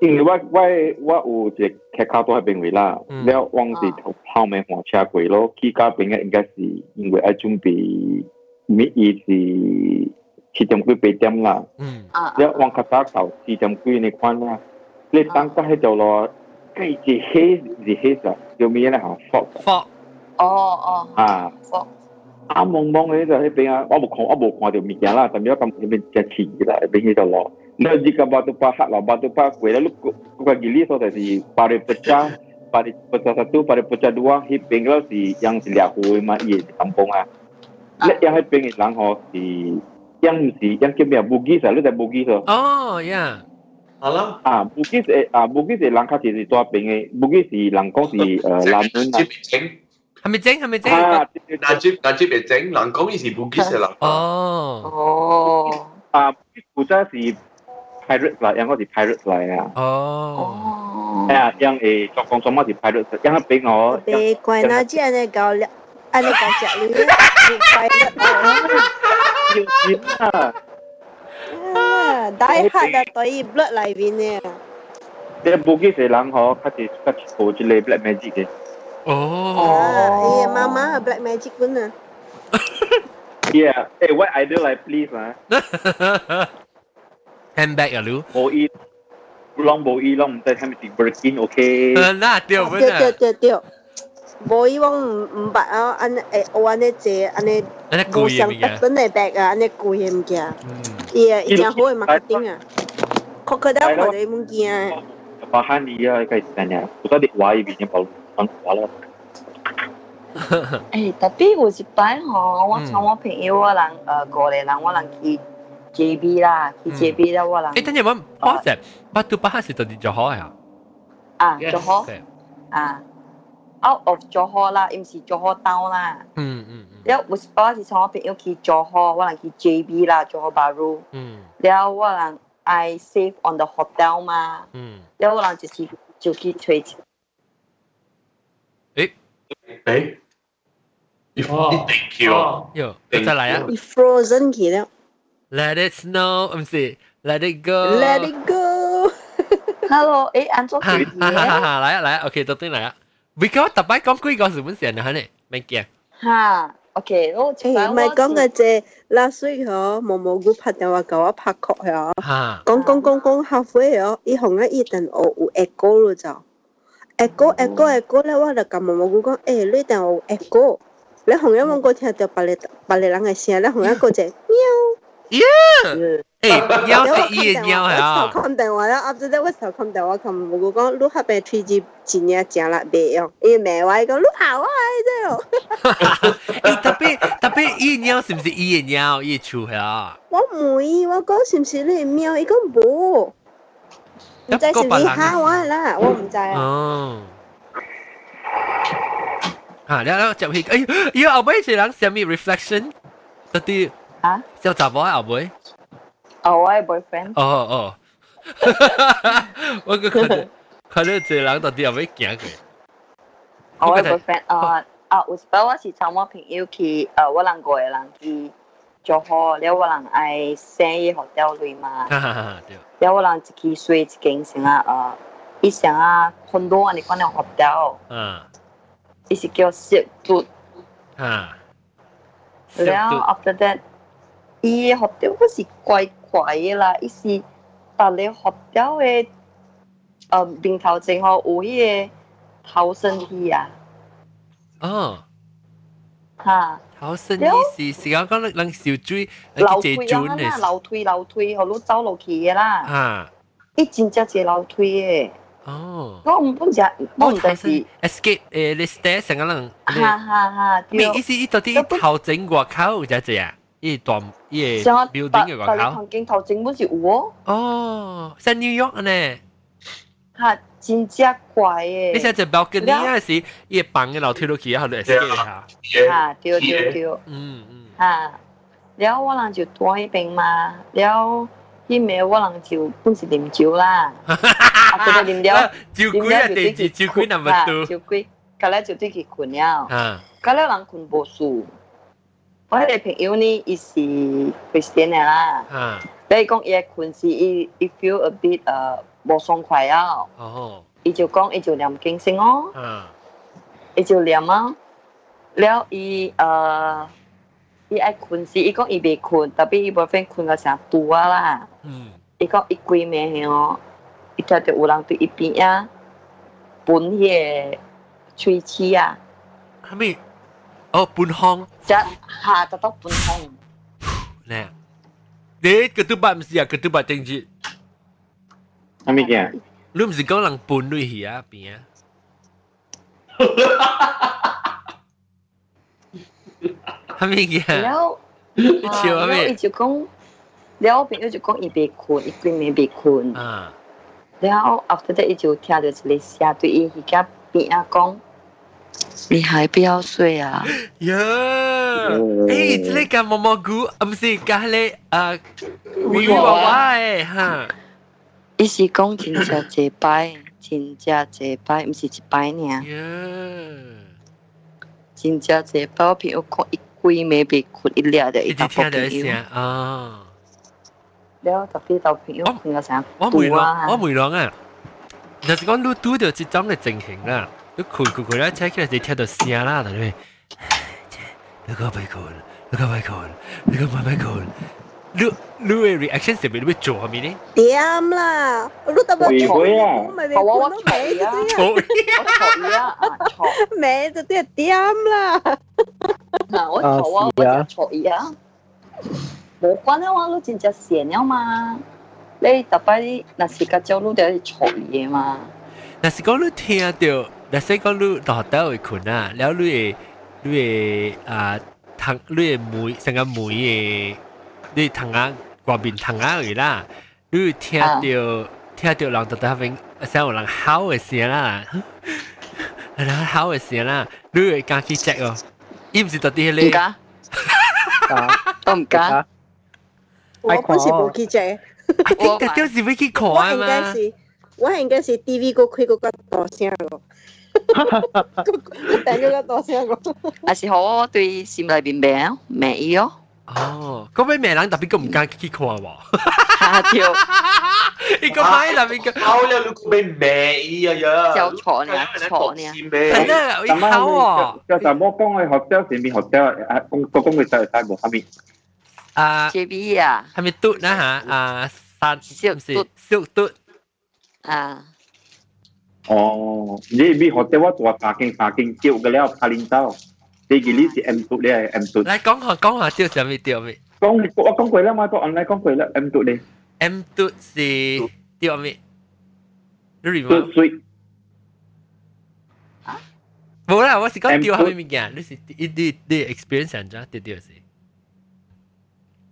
因为我我我有一个客口都喺边位啦，了往是后面换车过咯，去嗰边嘅应该是因为要准备米意是七点几八点啦，了往较早到四点几你看啦，你当家喺度咯， 计是黑是黑色，叫咩咧吓？fog fog，哦哦，啊 fog。啊蒙蒙嘅就喺边啊，我冇看我冇看到物件啦，但系我咁嗰边只似啦，边喺度咯。Nah, jika batu pahat lah, batu pahat kue lalu kau gili so tadi pada pecah, pada pecah satu, pada pecah dua, hiping lah si yang si liak kue mah iya di kampung ah. Lek yang hiping lang ho si yang si yang kemia bugis lah, lu dah bugis so. Oh, ya. Alam. Ah, Bugis eh, ah Bugis eh Langkat is tua ping eh. Bugis si Langkong si uh, Lamun. Najib Cheng. Hami Cheng, Hami Cheng. Ah, Najib Najib eh Cheng, Langkong is Bugis eh Langkong. Oh. Oh. Ah, Bugis Buta si Pirates lah, yang kau si Pirates lah ya. Oh. Eh, yang eh Chok Kong Chong si Pirates, yang ping oh. Deh, kau Najib ane kau le, ane kau cakap lu. Pirates. Yêu chính à. 啊！啊，大黑啊，对 blood 里边嘅。你部机是人嗬，佢系佢做一类 black magic 嘅。哦。哎，妈妈 black magic 本啊。 Yeah，诶，what idea like please 啊？ handbag 啊，你冇意，拢冇意，拢唔知系咪是 Birkin OK？嗱，对唔对？对对对，冇意我唔唔捌啊，安诶我安尼坐安尼，安尼贵嘅物件，本嚟 bag 啊，安尼贵嘅物件，伊 啊，伊正好嘅 marketing 啊，确确得我哋物件。巴汉尼啊，佢系点呀？我到底话一边嘅保保保了。诶，特别有一摆吼，我从我朋友我人诶过嚟人，我人去。JB 啦，去 JB 啦，我啦。诶，等阵我我只，Batu Pahat 是到底做好啊？啊，做好。啊 ，out of 做好啦，唔是做好 down 啦。嗯嗯嗯。了，有我是从我朋友去做好，我人去 JB 啦，做好 baru。嗯。了，我人 I save on the hotel 嘛。嗯。了，我人就是就去吹。诶诶。哦，thank you。哟，再嚟啊！Frozen 去了。 Let it snow，唔是，Let it go。 Let it go。 Hello，诶，安卓哈哈哈哈，嚟啊嚟啊，OK，到底嚟啊。 为咗特别讲几个日本人啊，呢，咪惊。哈，OK，我诶，唔系讲嘅啫，last week 嗬，毛毛菇拍电话教我拍曲嗬，讲讲讲讲 halfway 嗬，伊红咧一定我有 echo 咯就，echo echo echo 咧，我就甲毛毛菇讲，诶，你定有 echo，你红一问我听到别个别个人嘅声，你红一个就喵。 Yeah， 诶，喵是伊嘅喵系啊。我揿电话啦，after that 我时候揿电话揿冇个讲，你下边 3G 真嘢正啦，别用，伊咩话讲，你跑啊，啫哦。诶，特别特别伊喵是唔是伊嘅喵？伊处系啊。我唔会，我讲是唔是你喵？伊讲冇，唔知是唔是吓我啦，我唔知啊。哦。啊，แล้วแล้วจับพี่เอ้ยอีเอาไปสิหลังเสียมี reflection ตัวที่ 啊？小查某后尾？ 哦，我係 boyfriend。哦 哦，我個看到看到一個人到底後尾行过。我係 boyfriend，啊啊，有一擺我是參我朋友去，呃，我人過嘅人去就好，了我人爱生意好掉類嘛。哈哈哈，對。了我人一去睡一間先啊，呃，一想啊，很多啊，你可能好掉。嗯。伊是叫食毒。啊。了 after that。伊好掉嗰是怪怪嘅啦，伊是但你学掉嘅，诶面头前吼有迄个 逃生梯啊。哦。吓。逃生梯是是讲讲人小水，楼梯啊，楼梯楼梯，好路走落去嘅啦。啊。伊真正一楼梯嘅。哦。我唔本只，我唔知是 escape 诶，你 stairs 成个人。哈哈哈。咩意思？伊到底头整外口就系啊？ 伊段伊 building 嘅外口。环境头整本是有哦。哦，在 New York 呢。吓，真正怪诶！你写只 balcony 啊是伊房嘅楼梯落去，然后就 escape 下。吓，对对对。嗯嗯。吓，了我人就住迄边嘛，了。迄暝我人就本是啉酒啦，啊，佢就啉了，酒鬼啊，地址酒鬼那么多，酒鬼，隔日就对佢困了，啊，隔日人困无数。 我迄個朋友呢，伊是 Christian 啦，啊，你讲伊困是伊伊 feel a bit 呃无爽快啊，哦，伊就讲伊就念經先哦，啊，伊就念啊，了伊呃。伊爱困时，伊讲伊未困，特别伊部分困到成拄啊啦。嗯。伊講伊規暝哦，伊聽到有人对伊边啊，本迄個吹氣啊。啥物？哦，喷风。只下得到喷风。呢？你个都捌毋是啊？个都捌定住。啥物件？你毋是讲人喷落去啊边啊？系咪嘅？了，笑咩？了，伊就讲，了，朋友就讲伊未困，伊规暝未困。啊。了，after that 伊就听到一个声对伊迄个边啊讲， 你还不要睡啊？呀！诶，这个毛毛菇，啊不是，咖喱啊，鱼娃娃诶，哈。伊是讲真正一摆，真正一摆，毋是一摆尔。呀！真正一摆，我朋友讲一。规暝被困一粒的，一直听到声啊！了特别到朋友困到声，我梅郎，我梅郎啊！就是讲你拄到这种嘅情形啦，你 困困困咧，听起来就听到声啦，但系，你个咪困，你个咪困，你个咪咪困。你你嘅 reaction 系咪你会做系咪呢？点啦，你特别嘈啊！我咪你我我嘈啊！嘈啊！嘈，咩就啲点啦？嗱，我嘈啊，我就嘈啊！冇关啊，我都真正闲啊嘛。你特别那时间就你就系嘈嘢嘛。那是讲你听到， giả sử 讲你大到会困啊，了你会你会啊，通你会梅成个梅诶，你通啊外面通啊去啦，你会听到听到人在那边，像有人嚎诶声啦，人嚎诶声啦，你会敢去 check 哦？伊毋是到底咧？我唔敢，我嗰時冇記者。I think 嗰時 Vicky 講啊嘛。我應該是，我應該是 TV 嗰開嗰個大聲咯。订嗰个大声个。还是好对心里边名名哦。哦，嗰位咩人特别咁唔敢去看喎？吓跳！你个买特别个，好了，你个咩咩啊呀？就错呢，错呢。系啊，一好喎。就什么讲嘅学校前面学校啊，公个公嘅就系冇系咪？啊，JB 啊，系咪嘟啦吓？啊，三小嘟小嘟啊。 哦，你咪学校我做八间八间叫嘅了，拍领导。你记呢是 M 度咧，M 度。嚟讲下讲下调上面调咩？讲我讲过啦嘛，都 online 讲过啦，M 度咧。 M 度是调咩？你 remember？水。冇啦，我是讲调下咩物件？你是你你你 experience 上咗调调是？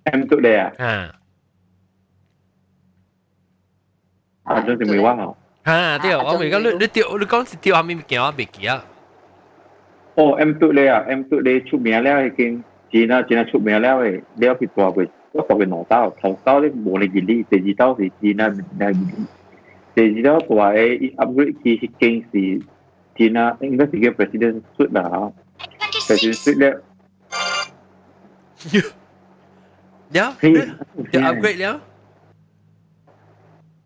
M 度咧啊？啊。啊，真系未 ha à, tiêu à, ông mình có lúc tiêu lúc có tiêu hàm mình kéo bị kia ô em tự lấy à? em tự lấy chụp mía leo kinh chỉ là chỉ là chụp mía leo thì leo bị tòa bị có tòa bị nổ tao. Thầu tao đấy bố này gì đi để gì tao thì chỉ là là để upgrade khi khi kinh thì chỉ là investigate president suốt là president suốt đấy. Yeah. Yeah. Upgrade แล้ว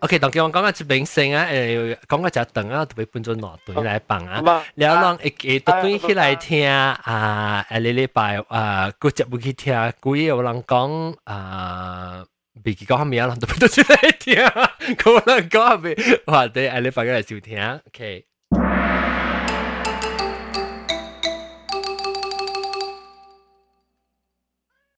OK，当叫我讲个一明星啊，诶讲个就等啊，特别搬咗乐队来帮啊，然后让一一队队起来听啊，诶礼礼拜啊，个节目去听，故意有人讲啊。未记讲咩啊，人都不得出来听，可能讲系咪话啲诶礼拜嘅嚟收听，OK。